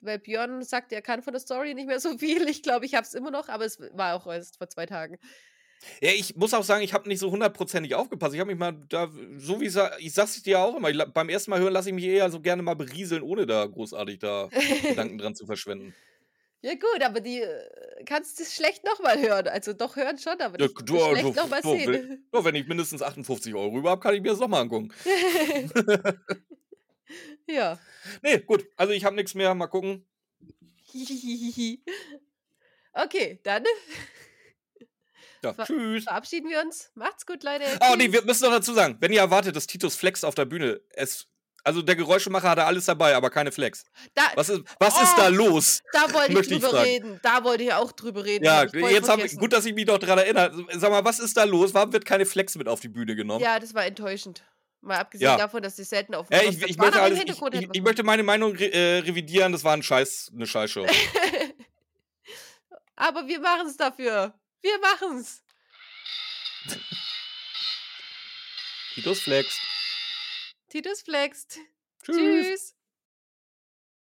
[SPEAKER 1] weil Björn sagt, er kann von der Story nicht mehr so viel. Ich glaube, ich habe es immer noch, aber es war auch erst vor 2 Tagen.
[SPEAKER 2] Ja, ich muss auch sagen, ich habe nicht so hundertprozentig aufgepasst. Ich habe mich mal da, so wie sa ich sag's dir ja auch immer, ich beim ersten Mal hören lasse ich mich eher so gerne mal berieseln, ohne da großartig da *laughs* Gedanken dran zu verschwenden.
[SPEAKER 1] Ja gut, aber die, äh, kannst du schlecht noch mal hören. Also doch hören schon, aber
[SPEAKER 2] Ja, du, du,
[SPEAKER 1] schlecht noch mal
[SPEAKER 2] du, wenn,
[SPEAKER 1] sehen.
[SPEAKER 2] ja, wenn ich mindestens 58 Euro über habe, kann ich mir das nochmal angucken. *laughs*
[SPEAKER 1] Ja.
[SPEAKER 2] Nee, gut. Also ich habe nichts mehr. Mal gucken.
[SPEAKER 1] Okay, dann
[SPEAKER 2] Ja,
[SPEAKER 1] ver
[SPEAKER 2] tschüss.
[SPEAKER 1] verabschieden wir uns. Macht's gut, Leute.
[SPEAKER 2] Oh, nee,
[SPEAKER 1] Tschüss.
[SPEAKER 2] wir müssen noch dazu sagen, wenn ihr erwartet, dass Titus Flex auf der Bühne es. Also der Geräuschemacher hatte alles dabei, aber keine Flex.
[SPEAKER 1] Da
[SPEAKER 2] Was ist, was ist da
[SPEAKER 1] Oh,
[SPEAKER 2] los?
[SPEAKER 1] da wollte ich
[SPEAKER 2] ich
[SPEAKER 1] drüber
[SPEAKER 2] fragen.
[SPEAKER 1] reden. Da wollte ich auch drüber reden.
[SPEAKER 2] Ja,
[SPEAKER 1] Habe ich
[SPEAKER 2] jetzt
[SPEAKER 1] vergessen.
[SPEAKER 2] gut, dass ich mich noch dran erinnere. Sag mal, was ist da los? Warum wird keine Flex mit auf die Bühne genommen?
[SPEAKER 1] Ja, das war enttäuschend. Mal abgesehen
[SPEAKER 2] Ja.
[SPEAKER 1] davon, dass die selten auf dem
[SPEAKER 2] Ey, ich, ich, möchte alles, ich, ich, ich möchte meine Meinung re äh, revidieren. Das war ein Scheiß, eine Scheißshow. *laughs*
[SPEAKER 1] Aber wir machen's dafür. Wir machen's.
[SPEAKER 2] Titus Flex.
[SPEAKER 1] Titus flext.
[SPEAKER 2] Tschüss.
[SPEAKER 1] Tschüss.